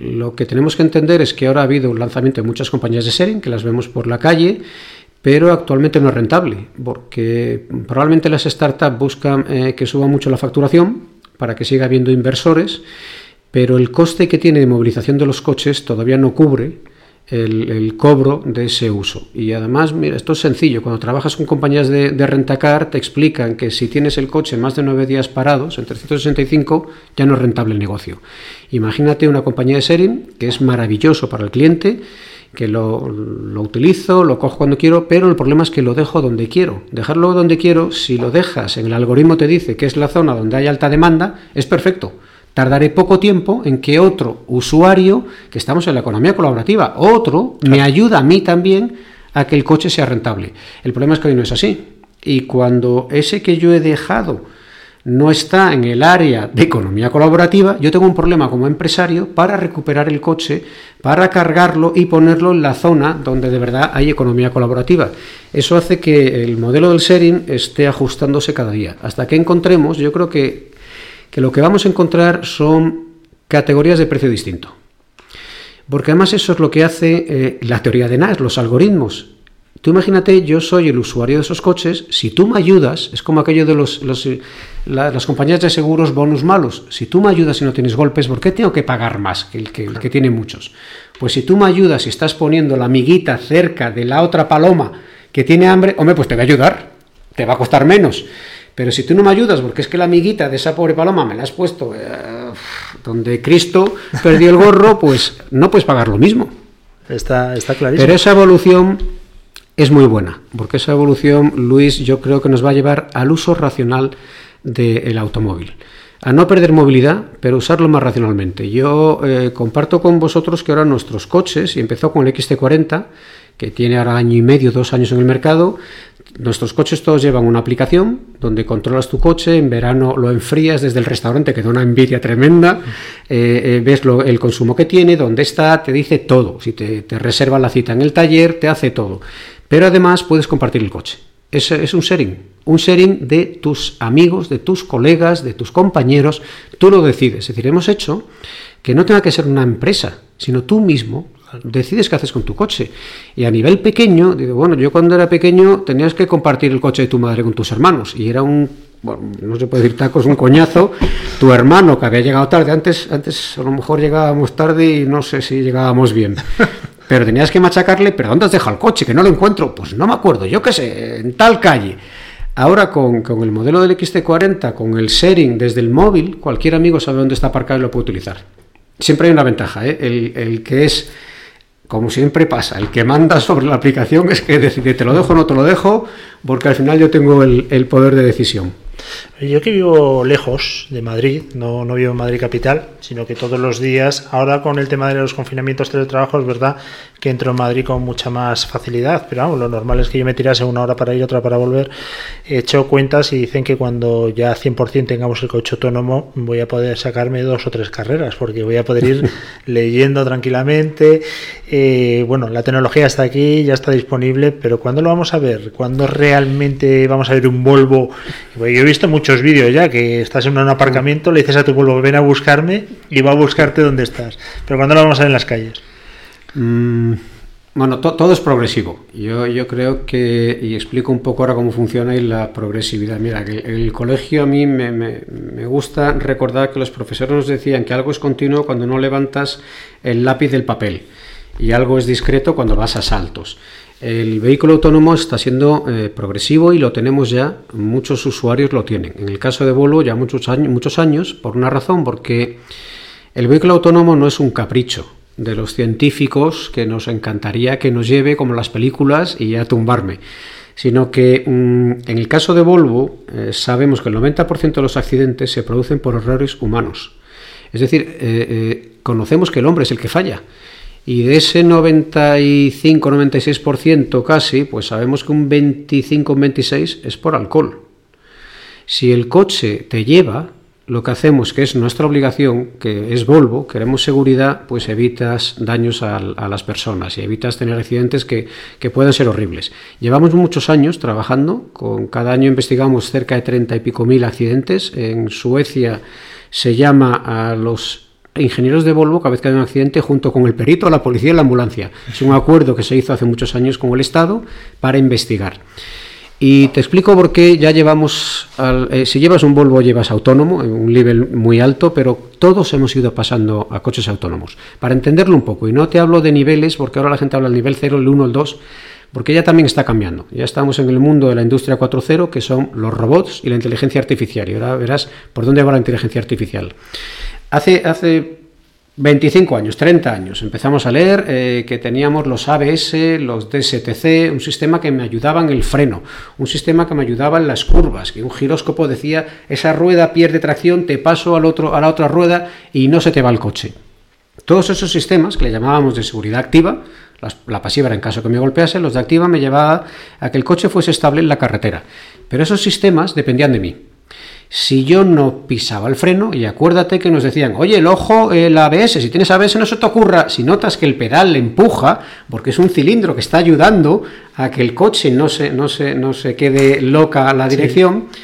lo que tenemos que entender es que ahora ha habido un lanzamiento de muchas compañías de sharing, que las vemos por la calle, pero actualmente no es rentable, porque probablemente las startups buscan eh, que suba mucho la facturación para que siga habiendo inversores pero el coste que tiene de movilización de los coches todavía no cubre el, cobro de ese uso. Y además, mira, esto es sencillo, cuando trabajas con compañías de, rentacar te explican que si tienes el coche más de nueve días parados, en 365, ya no es rentable el negocio. Imagínate una compañía de sharing que es maravilloso para el cliente, que lo, lo, utilizo, lo cojo cuando quiero, pero el problema es que lo dejo donde quiero. Dejarlo donde quiero, si lo dejas en el algoritmo te dice que es la zona donde hay alta demanda, es perfecto tardaré poco tiempo en que otro usuario, que estamos en la economía colaborativa, otro me ayuda a mí también a que el coche sea rentable. El problema es que hoy no es así. Y cuando ese que yo he dejado no está en el área de economía colaborativa, yo tengo un problema como empresario para recuperar el coche, para cargarlo y ponerlo en la zona donde de verdad hay economía colaborativa. Eso hace que el modelo del sharing esté ajustándose cada día. Hasta que encontremos, yo creo que que lo que vamos a encontrar son categorías de precio distinto. Porque además eso es lo que hace eh, la teoría de Nash, los algoritmos. Tú imagínate, yo soy el usuario de esos coches, si tú me ayudas, es como aquello de los, eh, las compañías de seguros bonus malos, si tú me ayudas y no tienes golpes, ¿por qué tengo que pagar más que el que, el que tiene muchos? Pues si tú me ayudas y estás poniendo la amiguita cerca de la otra paloma que tiene hambre, hombre, pues te va a ayudar, te va a costar menos. Pero si tú no me ayudas, porque es que la amiguita de esa pobre paloma me la has puesto eh, donde Cristo perdió el gorro, pues no puedes pagar lo mismo. Está, está clarísimo. Pero esa evolución es muy buena, porque esa evolución, Luis, yo creo que nos va a llevar al uso racional del automóvil. A no perder movilidad, pero usarlo más racionalmente. Yo eh, comparto con vosotros que ahora nuestros coches, y empezó con el XT40, que tiene ahora año y medio, dos años en el mercado, nuestros coches todos llevan una aplicación donde controlas tu coche, en verano lo enfrías desde el restaurante, que da una envidia tremenda, eh, eh, ves el consumo que tiene, dónde está, te dice todo. Si te, te reserva la cita en el taller, te hace todo. Pero además puedes compartir el coche. Es, es, un sharing, un sharing de tus amigos, de tus colegas, de tus compañeros, tú lo decides. Es decir, hemos hecho que no tenga que ser una empresa, sino tú mismo decides qué haces con tu coche. Y a nivel pequeño, digo, bueno, yo cuando era pequeño tenías que compartir el coche de tu madre con tus hermanos y era un, bueno, no se puede decir tacos, un coñazo. Tu hermano que había llegado tarde, antes, antes a lo mejor llegábamos tarde y no sé si llegábamos bien. Pero tenías que machacarle, pero ¿dónde has dejado el coche? Que no lo encuentro. Pues no me acuerdo, yo qué sé, en tal calle. Ahora con, con, el modelo del XT40, con el sharing desde el móvil, cualquier amigo sabe dónde está aparcado y lo puede utilizar. Siempre hay una ventaja, ¿eh? el, el que es como siempre pasa, el que manda sobre la aplicación es que decide te lo dejo o no te lo dejo, porque al final yo tengo el, el poder de decisión. Yo que vivo lejos de Madrid, no, no vivo en Madrid capital, sino que todos los días, ahora con el tema de los confinamientos teletrabajo, es verdad que entro en Madrid con mucha más facilidad, pero vamos, lo normal es que yo me tirase una hora para ir, otra para volver. He hecho cuentas y dicen que cuando ya 100% tengamos el coche autónomo voy a poder sacarme dos o tres carreras, porque voy a poder ir leyendo tranquilamente. Eh, bueno, la tecnología está aquí, ya está disponible, pero ¿cuándo lo vamos a ver? ¿Cuándo realmente vamos a ver un Volvo? Yo he visto muchos vídeos ya que estás en un aparcamiento, le dices a tu Volvo, ven a buscarme y va a buscarte donde estás. Pero ¿cuándo lo vamos a ver en las calles? Mm, bueno, to, todo es progresivo. Yo, yo creo que, y explico un poco ahora cómo funciona y la progresividad. Mira, que el, colegio a mí me, me, gusta recordar que los profesores nos decían que algo es continuo cuando no levantas el lápiz del papel y algo es discreto cuando vas a saltos. El vehículo autónomo está siendo eh, progresivo y lo tenemos ya, muchos usuarios lo tienen. En el caso de Volvo ya muchos años, por una razón, porque el vehículo autónomo no es un capricho de los científicos que nos encantaría que nos lleve como las películas y a tumbarme, sino que mmm, en el caso de Volvo eh, sabemos que el 90% de los accidentes se producen por errores humanos. Es decir, eh, conocemos que el hombre es el que falla. Y de ese 95-96% casi, pues sabemos que un 25-26 es por alcohol. Si el coche te lleva, lo que hacemos, que es nuestra obligación, que es Volvo, queremos seguridad, pues evitas daños a, las personas y evitas tener accidentes que, que, pueden ser horribles. Llevamos muchos años trabajando, con cada año investigamos cerca de 30 y pico mil accidentes. En Suecia se llama a los ingenieros de Volvo cada vez que hay un accidente junto con el perito, la policía y la ambulancia. Es un acuerdo que se hizo hace muchos años con el Estado para investigar. Y te explico por qué ya llevamos, al, eh, si llevas un Volvo llevas autónomo, en un nivel muy alto, pero todos hemos ido pasando a coches autónomos. Para entenderlo un poco, y no te hablo de niveles, porque ahora la gente habla del nivel 0, el 1, el 2, porque ya también está cambiando. Ya estamos en el mundo de la industria 4.0, que son los robots y la inteligencia artificial. Y ahora verás por dónde va la inteligencia artificial. Hace, hace 25 años, 30 años, empezamos a leer eh, que teníamos los ABS, los DSTC, un sistema que me ayudaba en el freno, un sistema que me ayudaba en las curvas, que un giróscopo decía, esa rueda pierde tracción, te paso al otro, a la otra rueda y no se te va el coche. Todos esos sistemas, que le llamábamos de seguridad activa, la pasiva era en caso que me golpease, los de activa me llevaba a que el coche fuese estable en la carretera. Pero esos sistemas dependían de mí si yo no pisaba el freno, y acuérdate que nos decían, oye, el ojo, el ABS, si tienes ABS no se te ocurra, si notas que el pedal le empuja, porque es un cilindro que está ayudando a que el coche no se, no se, no se quede loca la dirección, sí.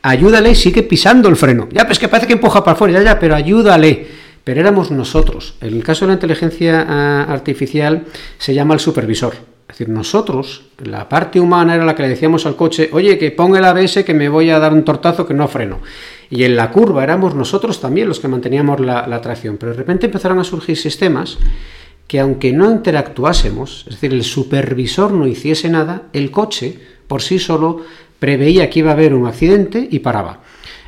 ayúdale y sigue pisando el freno. Ya, pues que parece que empuja para afuera, ya, ya, pero ayúdale. Pero éramos nosotros. En el caso de la inteligencia uh, artificial se llama el supervisor. Es decir, nosotros, la parte humana era la que le decíamos al coche, oye, que ponga el ABS que me voy a dar un tortazo que no freno. Y en la curva éramos nosotros también los que manteníamos la, la tracción. Pero de repente empezaron a surgir sistemas que aunque no interactuásemos, es decir, el supervisor no hiciese nada, el coche por sí solo preveía que iba a haber un accidente y paraba.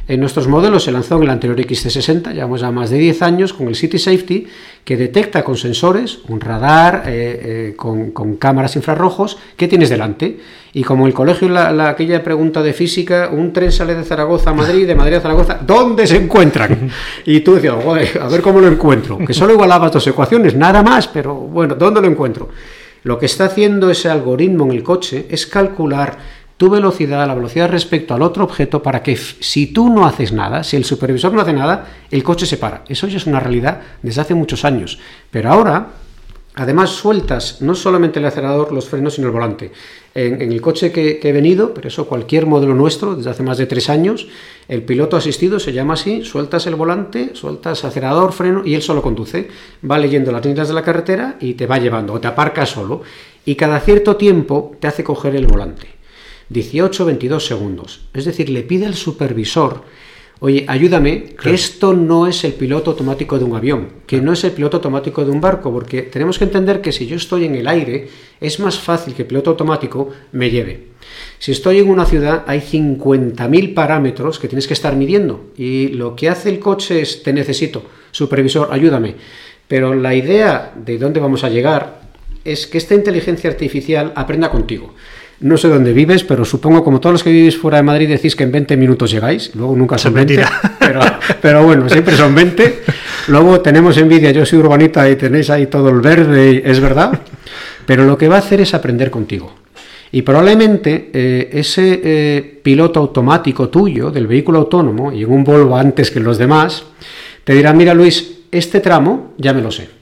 En nuestros modelos se lanzó en el anterior XC60, llevamos ya más de 10 años, con el City Safety, que detecta con sensores, un radar, eh, eh, con, cámaras infrarrojos, qué tienes delante. Y como el colegio, la, la, aquella pregunta de física, un tren sale de Zaragoza a Madrid, de Madrid a Zaragoza, ¿dónde se encuentran? Y tú decías, a ver cómo lo encuentro. Que solo igualabas dos ecuaciones, nada más, pero bueno, ¿dónde lo encuentro? Lo que está haciendo ese algoritmo en el coche es calcular tu velocidad, la velocidad respecto al otro objeto, para que si tú no haces nada, si el supervisor no hace nada, el coche se para. Eso ya es una realidad desde hace muchos años. Pero ahora, además, sueltas no solamente el acelerador, los frenos, sino el volante. En, el coche que, he venido, pero eso cualquier modelo nuestro, desde hace más de tres años, el piloto asistido se llama así, sueltas el volante, sueltas acelerador, freno y él solo conduce. Va leyendo las líneas de la carretera y te va llevando, o te aparca solo. Y cada cierto tiempo te hace coger el volante. 18 22 segundos. Es decir, le pide al supervisor, oye, ayúdame, que esto no es el piloto automático de un avión, que no es el piloto automático de un barco, porque tenemos que entender que si yo estoy en el aire, es más fácil que el piloto automático me lleve. Si estoy en una ciudad, hay 50.000 parámetros que tienes que estar midiendo y lo que hace el coche es, te necesito, supervisor, ayúdame. Pero la idea de dónde vamos a llegar es que esta inteligencia artificial aprenda contigo. No sé dónde vives, pero supongo, como todos los que vivís fuera de Madrid, decís que en 20 minutos llegáis. Luego nunca son 20. Pero, pero, bueno, siempre son 20. Luego tenemos envidia, yo soy urbanita y tenéis ahí todo el verde, es verdad. Pero lo que va a hacer es aprender contigo. Y probablemente eh, ese eh, piloto automático tuyo del vehículo autónomo, y en un Volvo antes que los demás, te dirá, mira Luis, este tramo ya me lo sé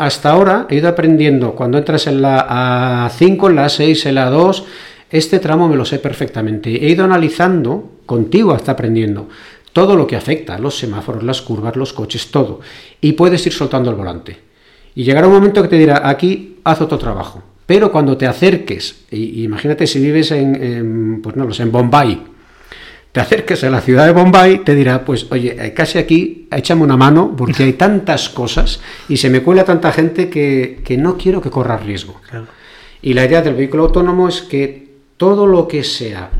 hasta ahora he ido aprendiendo, cuando entras en la A5, en la A6, en la A2, este tramo me lo sé perfectamente. He ido analizando, contigo hasta aprendiendo, todo lo que afecta, los semáforos, las curvas, los coches, todo. Y puedes ir soltando el volante. Y llegará un momento que te dirá, aquí haz otro trabajo. Pero cuando te acerques, imagínate si vives en, pues no lo sé, en Bombay, te acerques a la ciudad de Bombay, te dirá, pues oye, eh, casi aquí, échame una mano, porque hay tantas cosas y se me cuela tanta gente que, no quiero que corra riesgo. Y la idea del vehículo autónomo es que todo lo que sea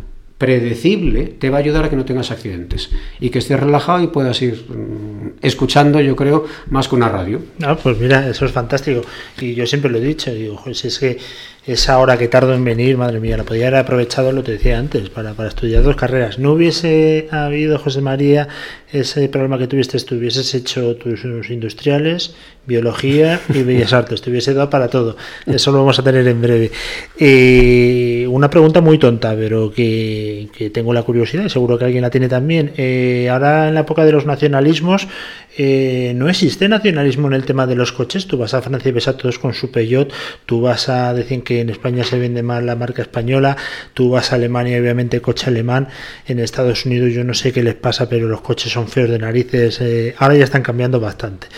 predecible te va a ayudar a que no tengas accidentes y que estés relajado y puedas ir mm, escuchando, yo creo, más que una radio. Ah, pues mira, eso es fantástico. Y yo siempre lo he dicho, digo, si es que esa hora que tardo en venir, madre mía, la podría haber aprovechado, lo te decía antes, para, para estudiar dos carreras. No hubiese habido, José María, ese problema que tuviste, tú hubieses hecho tus industriales, biología y bellas artes, te hubiese dado para todo. Eso lo vamos a tener en breve. Eh, una pregunta muy tonta, pero que, tengo la curiosidad y seguro que alguien la tiene también. Eh, ahora en la época de los nacionalismos, eh, no existe nacionalismo en el tema de los coches. Tú vas a Francia y ves a todos con su Peugeot, tú vas a decir que en España se vende más la marca española, tú vas a Alemania y obviamente coche alemán, en Estados Unidos yo no sé qué les pasa, pero los coches son feos de narices, eh, ahora ya están cambiando bastante.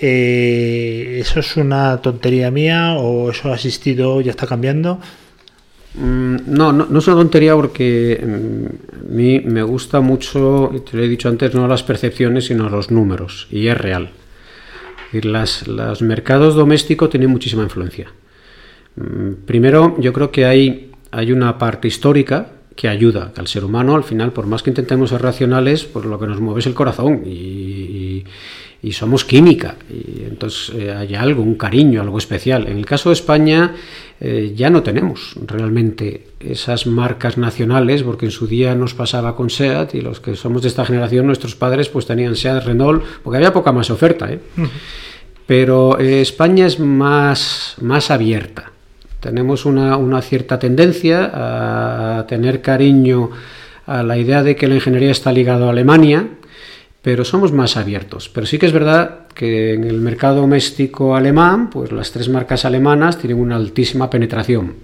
Eh, ¿Eso es una tontería mía o eso ha asistido, ya está cambiando? Mm, no, no, es una tontería porque mm, a mí me gusta mucho, te lo he dicho antes, no las percepciones, sino los números, y es real. las, los mercados domésticos tienen muchísima influencia. Mm, primero, yo creo que hay, hay una parte histórica que ayuda, que al ser humano, al final, por más que intentemos ser racionales, pues lo que nos mueve es el corazón y, somos química. Y entonces eh, hay algo, un cariño, algo especial. En el caso de España eh, ya no tenemos realmente esas marcas nacionales, porque en su día nos pasaba con SEAT y los que somos de esta generación, nuestros padres pues tenían SEAT, Renault, porque había poca más oferta. ¿eh? Pero España es más, más abierta tenemos una, cierta tendencia a tener cariño a la idea de que la ingeniería está ligada a Alemania, pero somos más abiertos. Pero sí que es verdad que en el mercado doméstico alemán, pues las tres marcas alemanas tienen una altísima penetración.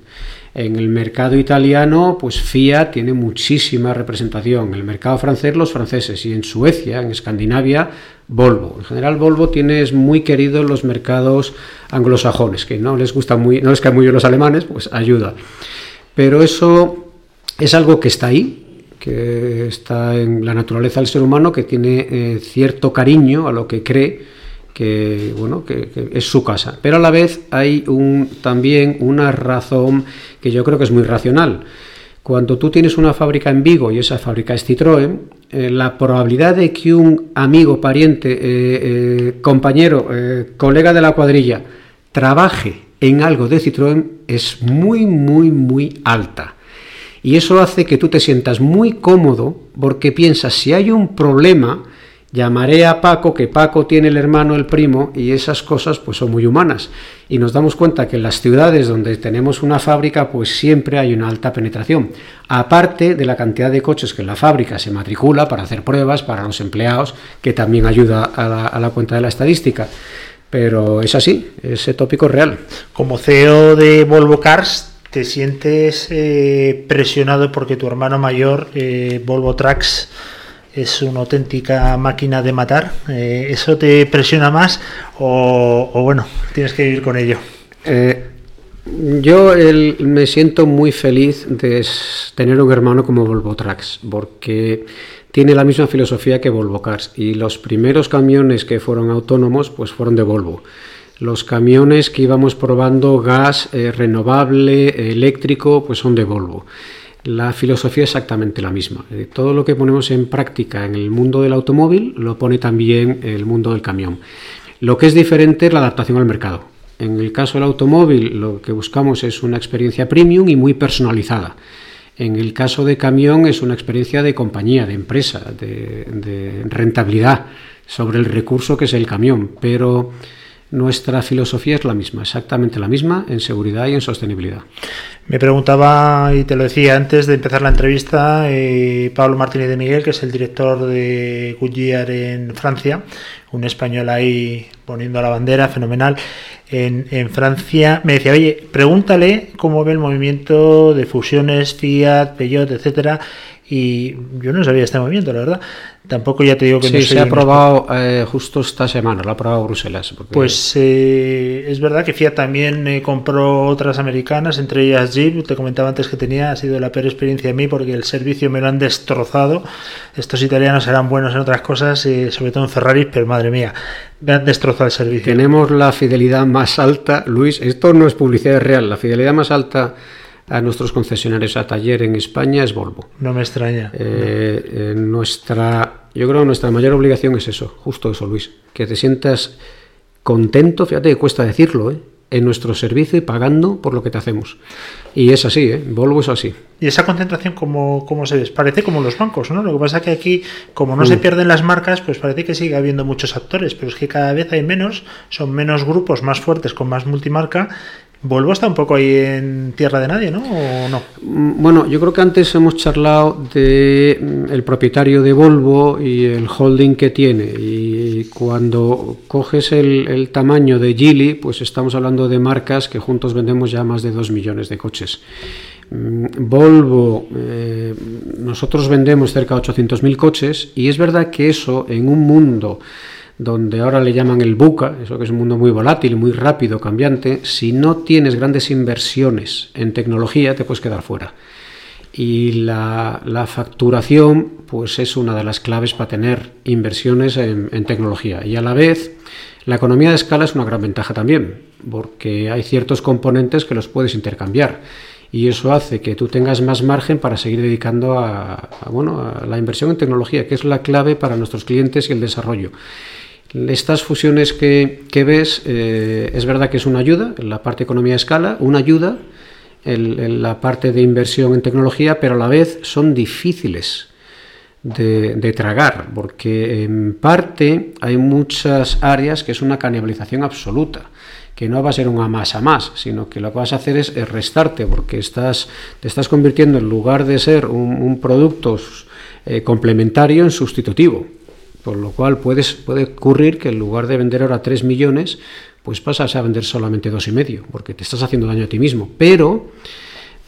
En el mercado italiano, pues Fiat tiene muchísima representación. En el mercado francés, los franceses. Y en Suecia, en Escandinavia, Volvo. En general, Volvo tiene, es muy querido en los mercados anglosajones, que no les gusta muy, no les cae muy bien los alemanes, pues ayuda. Pero eso es algo que está ahí, que está en la naturaleza del ser humano, que tiene eh, cierto cariño a lo que cree que bueno que, es su casa. Pero a la vez hay un, también una razón que yo creo que es muy racional. Cuando tú tienes una fábrica en Vigo y esa fábrica es Citroën eh, la probabilidad de que un amigo pariente eh, compañero colega de la cuadrilla trabaje en algo de Citroën es muy muy muy alta y eso hace que tú te sientas muy cómodo porque piensas si hay un problema llamaré a Paco, que Paco tiene el hermano, el primo, y esas cosas pues son muy humanas. Y nos damos cuenta que en las ciudades donde tenemos una fábrica, pues siempre hay una alta penetración. Aparte de la cantidad de coches que en la fábrica se matricula para hacer pruebas para los empleados, que también ayuda a la, cuenta de la estadística. Pero es así, ese tópico es real. Como CEO de Volvo Cars, ¿te sientes eh, presionado porque tu hermano mayor, eh, Volvo Trucks, es una auténtica máquina de matar. Eh, ¿Eso te presiona más o, bueno, tienes que vivir con ello? Yo me siento muy feliz de tener un hermano como Volvo Trucks, porque tiene la misma filosofía que Volvo Cars y los primeros camiones que fueron autónomos pues fueron de Volvo. Los camiones que íbamos probando gas eh, renovable, eléctrico, pues son de Volvo. La filosofía es exactamente la misma. Todo lo que ponemos en práctica en el mundo del automóvil lo pone también el mundo del camión. Lo que es diferente es la adaptación al mercado. En el caso del automóvil lo que buscamos es una experiencia premium y muy personalizada. En el caso de camión es una experiencia de compañía, de empresa, de, de rentabilidad sobre el recurso que es el camión. Pero nuestra filosofía es la misma, exactamente la misma en seguridad y en sostenibilidad. Me preguntaba, y te lo decía antes de empezar la entrevista, eh, Pablo Martínez de Miguel, que es el director de Goodyear en Francia, un español ahí poniendo la bandera, fenomenal, en, en Francia. Me decía, oye, pregúntale cómo ve el movimiento de fusiones, Fiat, Peugeot, etcétera, y yo no sabía este movimiento, la verdad. Tampoco ya te digo que sí, se ha aprobado eh, justo esta semana, lo ha aprobado Bruselas. Pues eh, es verdad que Fiat también eh, compró otras americanas, entre ellas Jeep. Te comentaba antes que tenía, ha sido la peor experiencia de mí porque el servicio me lo han destrozado. Estos italianos eran buenos en otras cosas, sobre todo en Ferrari, pero madre mía, me han destrozado el servicio. Tenemos la fidelidad más alta, Luis. Esto no es publicidad real, la fidelidad más alta a nuestros concesionarios a taller en España es Volvo. No me extraña. Eh, eh, nuestra, yo creo que nuestra mayor obligación es eso, justo eso, Luis, que te sientas contento, fíjate que cuesta decirlo, ¿eh? en nuestro servicio y pagando por lo que te hacemos. Y es así, ¿eh? Volvo es así. ¿Y esa concentración cómo, cómo se ve? Parece como los bancos, ¿no? Lo que pasa es que aquí, como no se mm. pierden las marcas, pues parece que sigue habiendo muchos actores, pero es que cada vez hay menos, son menos grupos más fuertes con más multimarca Volvo está un poco ahí en tierra de nadie, ¿no? ¿O no? Mm, bueno, yo creo que antes hemos charlado de mm, el propietario de Volvo y el holding que tiene. Y cuando coges el, tamaño de Geely, pues estamos hablando de marcas que juntos vendemos ya más de 2 millones de coches. Mm, Volvo, eh, nosotros vendemos cerca de 800.000 coches y es verdad que eso en un mundo donde ahora le llaman el buca, eso que es un mundo muy volátil, muy rápido, cambiante, si no tienes grandes inversiones en tecnología te puedes quedar fuera. Y la, facturación pues es una de las claves para tener inversiones en, tecnología. Y a la vez, la economía de escala es una gran ventaja también, porque hay ciertos componentes que los puedes intercambiar y eso hace que tú tengas más margen para seguir dedicando a, bueno, a la inversión en tecnología, que es la clave para nuestros clientes y el desarrollo. Estas fusiones que, ves, eh, es verdad que es una ayuda en la parte economía de escala, una ayuda en, la parte de inversión en tecnología, pero a la vez son difíciles de, tragar, porque en parte hay muchas áreas que es una canibalización absoluta, que no va a ser una masa más, sino que lo que vas a hacer es, restarte, porque estás, te estás convirtiendo en lugar de ser un, producto eh, complementario en sustitutivo. Por lo cual puedes, puede ocurrir que en lugar de vender ahora 3 millones, pues pasas a vender solamente dos y medio, porque te estás haciendo daño a ti mismo. Pero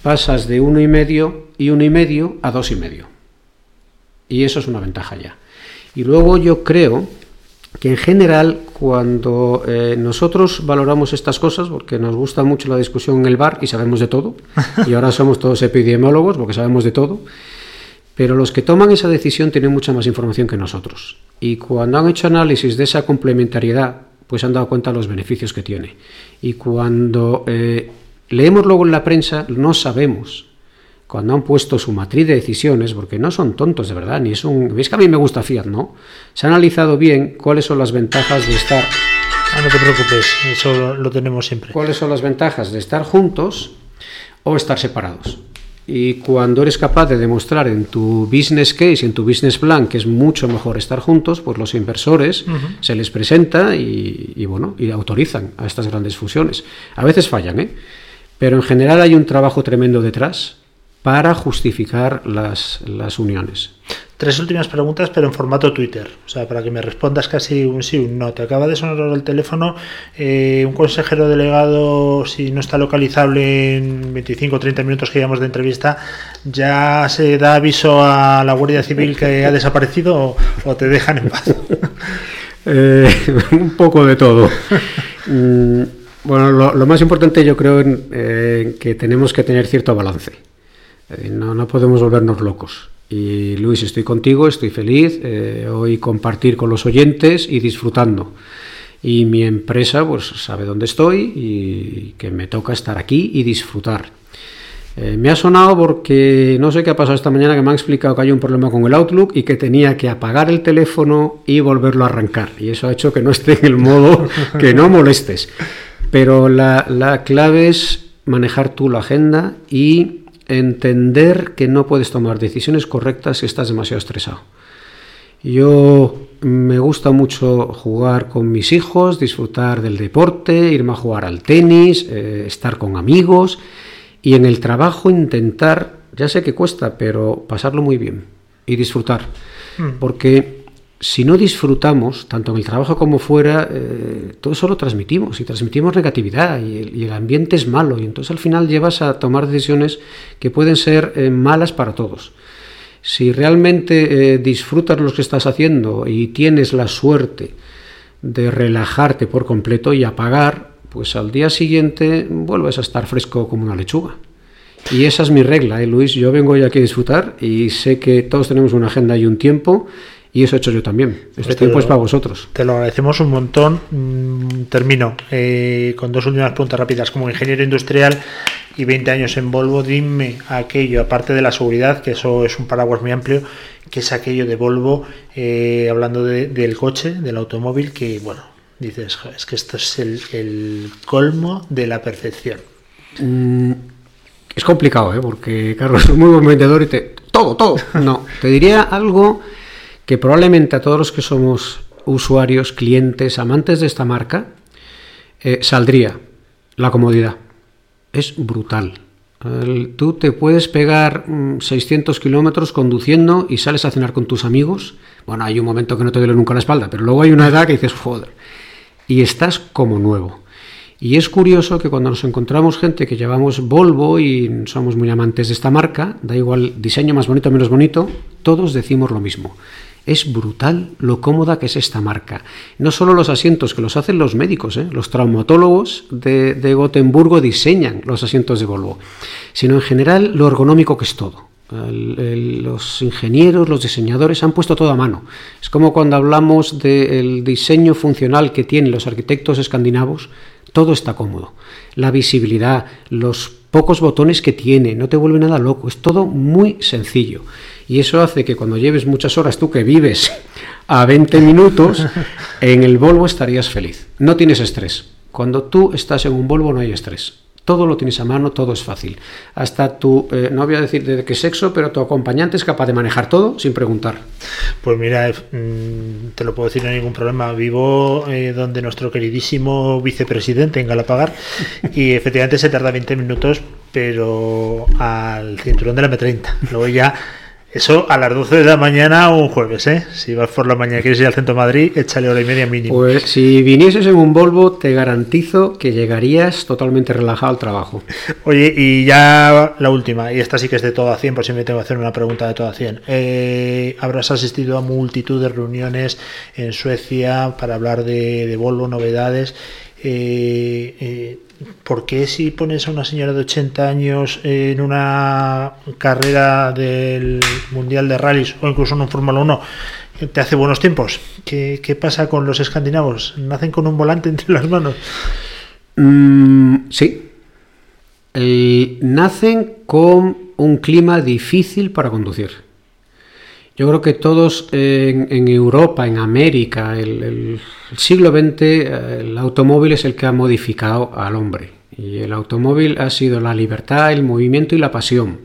pasas de uno y medio y uno y medio a dos y medio. Y eso es una ventaja ya. Y luego yo creo que en general cuando eh, nosotros valoramos estas cosas, porque nos gusta mucho la discusión en el bar y sabemos de todo, y ahora somos todos epidemiólogos porque sabemos de todo, pero los que toman esa decisión tienen mucha más información que nosotros. Y cuando han hecho análisis de esa complementariedad, pues han dado cuenta de los beneficios que tiene. Y cuando eh, leemos luego en la prensa, no sabemos. Cuando han puesto su matriz de decisiones, porque no son tontos de verdad, ni es un... ¿Veis que a mí me gusta Fiat, no? Se ha analizado bien cuáles son las ventajas de estar... Ah, no te preocupes, eso lo tenemos siempre. ¿Cuáles son las ventajas de estar juntos o estar separados? Y cuando eres capaz de demostrar en tu business case, en tu business plan, que es mucho mejor estar juntos, pues los inversores se les presenta y, bueno, y autorizan a estas grandes fusiones. A veces fallan, ¿eh? pero en general hay un trabajo tremendo detrás para justificar las, las uniones. Tres últimas preguntas, pero en formato Twitter. O sea, para que me respondas casi un sí, un no. Te acaba de sonar el teléfono. Eh, un consejero delegado, si no está localizable en 25 o 30 minutos que llevamos de entrevista, ¿ya se da aviso a la Guardia Civil que ha desaparecido o, te dejan en paz? Eh, un poco de todo. Mm, bueno, lo, más importante yo creo en, eh, que tenemos que tener cierto balance. no, no podemos volvernos locos. Y Luis, estoy contigo, estoy feliz, eh, hoy compartir con los oyentes y disfrutando. Y mi empresa pues sabe dónde estoy y que me toca estar aquí y disfrutar. Eh, me ha sonado porque no sé qué ha pasado esta mañana que me han explicado que hay un problema con el Outlook y que tenía que apagar el teléfono y volverlo a arrancar. Y eso ha hecho que no esté en el modo que no molestes. Pero la, la clave es manejar tú la agenda y entender que no puedes tomar decisiones correctas si estás demasiado estresado. Yo me gusta mucho jugar con mis hijos, disfrutar del deporte, irme a jugar al tenis, eh, estar con amigos y en el trabajo intentar, ya sé que cuesta, pero pasarlo muy bien y disfrutar. Mm. Porque si no disfrutamos, tanto en el trabajo como fuera, eh, todo eso lo transmitimos y transmitimos negatividad y el, ambiente es malo y entonces al final llevas a tomar decisiones que pueden ser eh, malas para todos. Si realmente eh, disfrutas lo que estás haciendo y tienes la suerte de relajarte por completo y apagar, pues al día siguiente vuelves a estar fresco como una lechuga. Y esa es mi regla, Luis. Yo vengo hoy aquí a disfrutar y sé que todos tenemos una agenda y un tiempo y eso he hecho yo también. Este pues tiempo es para vosotros. Te lo agradecemos un montón. Mm, termino eh, con dos últimas preguntas rápidas. Como ingeniero industrial y 20 años en Volvo, dime aquello, aparte de la seguridad, que eso es un paraguas muy amplio, que es aquello de Volvo, eh, hablando del coche, del automóvil, que bueno, dices, es que esto es el, colmo de la perfección. Mm, es complicado, ¿eh? porque Carlos es muy buen vendedor y te... Todo, todo. No, te diría algo que probablemente a todos los que somos usuarios, clientes, amantes de esta marca, eh, saldría la comodidad. Es brutal. tú te puedes pegar 600 mm, kilómetros conduciendo y sales a cenar con tus amigos. Bueno, hay un momento que no te duele nunca la espalda, pero luego hay una edad que dices, joder. Y estás como nuevo. Y es curioso que cuando nos encontramos gente que llevamos Volvo y somos muy amantes de esta marca, da igual diseño más bonito o menos bonito, todos decimos lo mismo. Es brutal lo cómoda que es esta marca. No solo los asientos que los hacen los médicos, ¿eh? los traumatólogos de, de Gotemburgo diseñan los asientos de Volvo, sino en general lo ergonómico que es todo. los ingenieros, los diseñadores han puesto todo a mano. Es como cuando hablamos del diseño funcional que tienen los arquitectos escandinavos, todo está cómodo. La visibilidad, los pocos botones que tiene, no te vuelve nada loco, es todo muy sencillo. Y eso hace que cuando lleves muchas horas tú que vives a 20 minutos, en el Volvo estarías feliz. No tienes estrés. Cuando tú estás en un Volvo no hay estrés. Todo lo tienes a mano, todo es fácil. Hasta tu, eh, no voy a decir de qué sexo, pero tu acompañante es capaz de manejar todo sin preguntar. Pues mira, mm, te lo puedo decir, no hay ningún problema. Vivo eh, donde nuestro queridísimo vicepresidente en Galapagar y efectivamente se tarda 20 minutos, pero al cinturón de la M30. Luego ya eso a las 12 de la mañana un jueves, ¿eh? Si vas por la mañana y quieres ir al centro de Madrid, échale hora y media mínimo. Pues si vinieses en un Volvo, te garantizo que llegarías totalmente relajado al trabajo. Oye, y ya la última, y esta sí que es de todo a 100, por si me tengo que hacer una pregunta de todo a 100. Eh, habrás asistido a multitud de reuniones en Suecia para hablar de, de Volvo, novedades. Eh, eh, ¿por qué si pones a una señora de 80 años en una carrera del Mundial de Rallys o incluso en un Fórmula 1 te hace buenos tiempos? ¿Qué, pasa con los escandinavos? ¿Nacen con un volante entre las manos? Mm, sí. nacen con un clima difícil para conducir. Yo creo que todos en, Europa, en América, el, siglo XX, el automóvil es el que ha modificado al hombre. Y el automóvil ha sido la libertad, el movimiento y la pasión.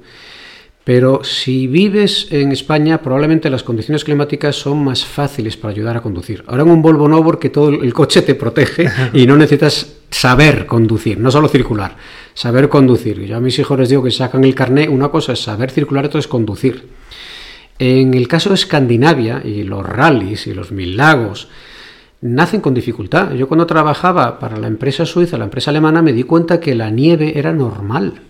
Pero si vives en España, probablemente las condiciones climáticas son más fáciles para ayudar a conducir. Ahora en un Volvo no porque todo el coche te protege y no necesitas saber conducir, no solo circular, saber conducir. Yo a mis hijos les digo que sacan el carné, una cosa es saber circular, otra es conducir. En el caso de Escandinavia y los rallies y los mil lagos, nacen con dificultad. Yo cuando trabajaba para la empresa suiza, la empresa alemana, me di cuenta que la nieve era normal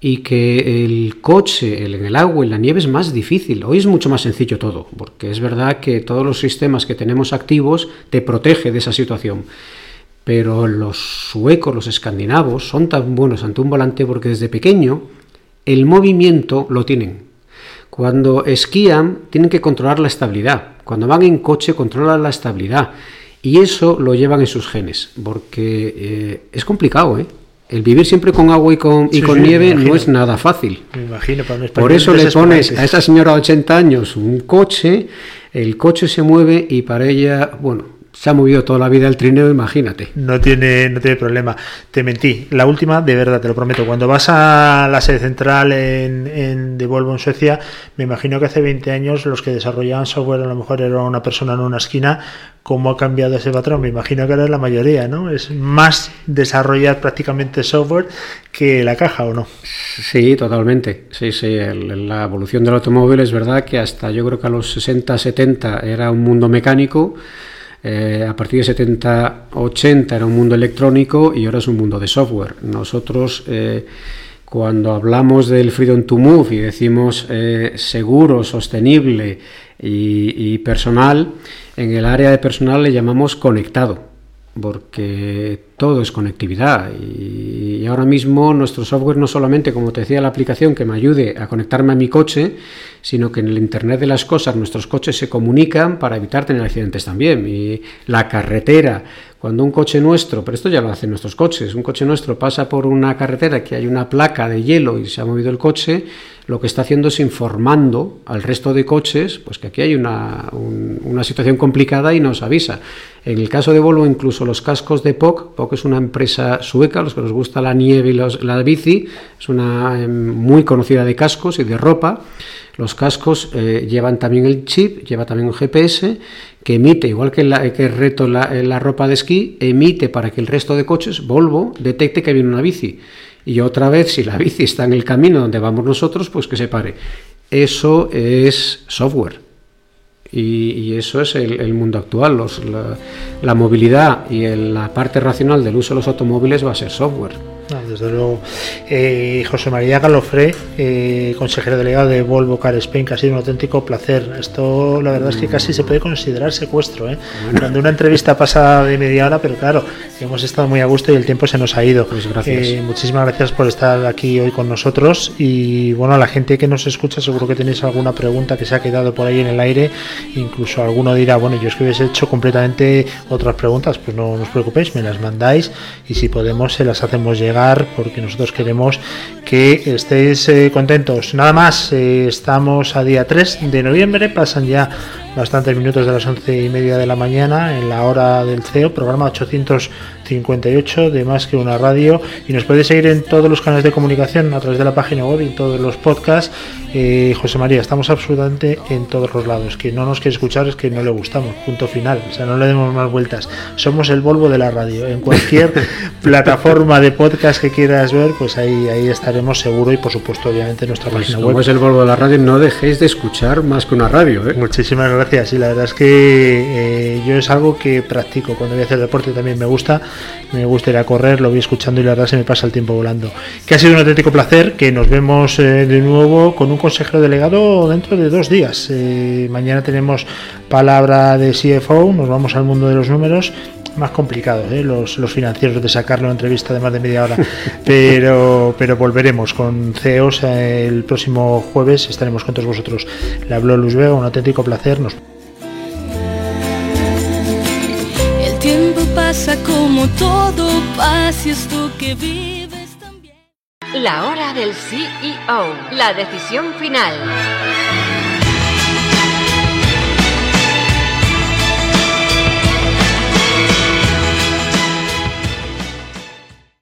y que el coche en el agua y la nieve es más difícil. Hoy es mucho más sencillo todo, porque es verdad que todos los sistemas que tenemos activos te protege de esa situación. Pero los suecos, los escandinavos, son tan buenos ante un volante porque desde pequeño el movimiento lo tienen. Cuando esquían tienen que controlar la estabilidad. Cuando van en coche controlan la estabilidad. Y eso lo llevan en sus genes, porque eh, es complicado, ¿eh? El vivir siempre con agua y con, y con nieve no es nada fácil. Me imagino, Por eso le pones a esa señora de 80 años un coche, el coche se mueve y para ella, bueno, se ha movido toda la vida el trineo, imagínate. No tiene, no tiene problema. Te mentí. La última, de verdad, te lo prometo. Cuando vas a la sede central en, en de Volvo en Suecia, me imagino que hace 20 años los que desarrollaban software a lo mejor era una persona en una esquina. ¿Cómo ha cambiado ese patrón? Me imagino que ahora es la mayoría, ¿no? Es más desarrollar prácticamente software que la caja, ¿o no? Sí, totalmente. Sí, sí. la evolución del automóvil es verdad que hasta yo creo que a los 60, 70 era un mundo mecánico eh, a partir de 70-80 era un mundo electrónico y ahora es un mundo de software. Nosotros, eh, cuando hablamos del Freedom to Move y decimos eh, seguro, sostenible y personal, en el área de personal le llamamos conectado porque todo es conectividad y, ahora mismo nuestro software no solamente, como te decía, la aplicación que me ayude a conectarme a mi coche, sino que en el Internet de las Cosas nuestros coches se comunican para evitar tener accidentes también. Y la carretera, cuando un coche nuestro, pero esto ya lo hacen nuestros coches, un coche nuestro pasa por una carretera que hay una placa de hielo y se ha movido el coche, lo que está haciendo es informando al resto de coches pues que aquí hay una, una situación complicada y nos avisa. En el caso de Volvo, incluso los cascos de POC, POC es una empresa sueca, los que nos gusta la nieve y la bici, es una em, muy conocida de cascos y de ropa. Los cascos eh, llevan también el chip, lleva también un GPS que emite, igual que, la, reto la, la ropa de esquí, emite para que el resto de coches, Volvo, detecte que viene una bici y otra vez, si la bici está en el camino donde vamos nosotros, pues que se pare. Eso es software. Y, eso es el, mundo actual. la, movilidad y la parte racional del uso de los automóviles va a ser software desde luego. Eh, José María Galofré, eh, consejero delegado de Volvo Car Spain, que ha sido un auténtico placer. Esto, la verdad es que casi se puede considerar secuestro. ¿eh? Cuando una entrevista pasa de media hora, pero claro, hemos estado muy a gusto y el tiempo se nos ha ido. Pues gracias. Eh, muchísimas gracias por estar aquí hoy con nosotros. Y bueno, a la gente que nos escucha, seguro que tenéis alguna pregunta que se ha quedado por ahí en el aire. Incluso alguno dirá, bueno, yo es que hubiese hecho completamente otras preguntas. Pues no, os preocupéis, me las mandáis y si podemos, se las hacemos llegar porque nosotros queremos que estéis eh, contentos. Nada más, eh, estamos a día 3 de noviembre, pasan ya bastantes minutos de las once y media de la mañana en la hora del CEO, programa 858 de Más que una radio y nos podéis seguir en todos los canales de comunicación a través de la página web y todos los podcasts. Eh, José María, estamos absolutamente en todos los lados. Que no nos quiere escuchar es que no le gustamos, punto final. O sea, no le demos más vueltas. Somos el Volvo de la radio. En cualquier plataforma de podcast que quieras ver, pues ahí, ahí estaremos seguro y por supuesto, obviamente, nuestra pues página web. es el Volvo de la radio, no dejéis de escuchar más que una radio. ¿eh? Muchísimas gracias. Y la verdad es que eh, yo es algo que practico. Cuando voy a hacer deporte también me gusta. Me gusta ir a correr, lo voy escuchando y la verdad se me pasa el tiempo volando. Que ha sido un auténtico placer. Que nos vemos eh, de nuevo con un consejero delegado dentro de dos días. Mañana tenemos palabra de CFO. Nos vamos al mundo de los números más complicado los, los, financieros de sacarlo en entrevista de más de media hora pero pero volveremos con CEOs el próximo jueves estaremos con todos vosotros le habló Luz Vega un auténtico placer nos pasa como todo pasa esto que vives también. La hora del CEO, la decisión final.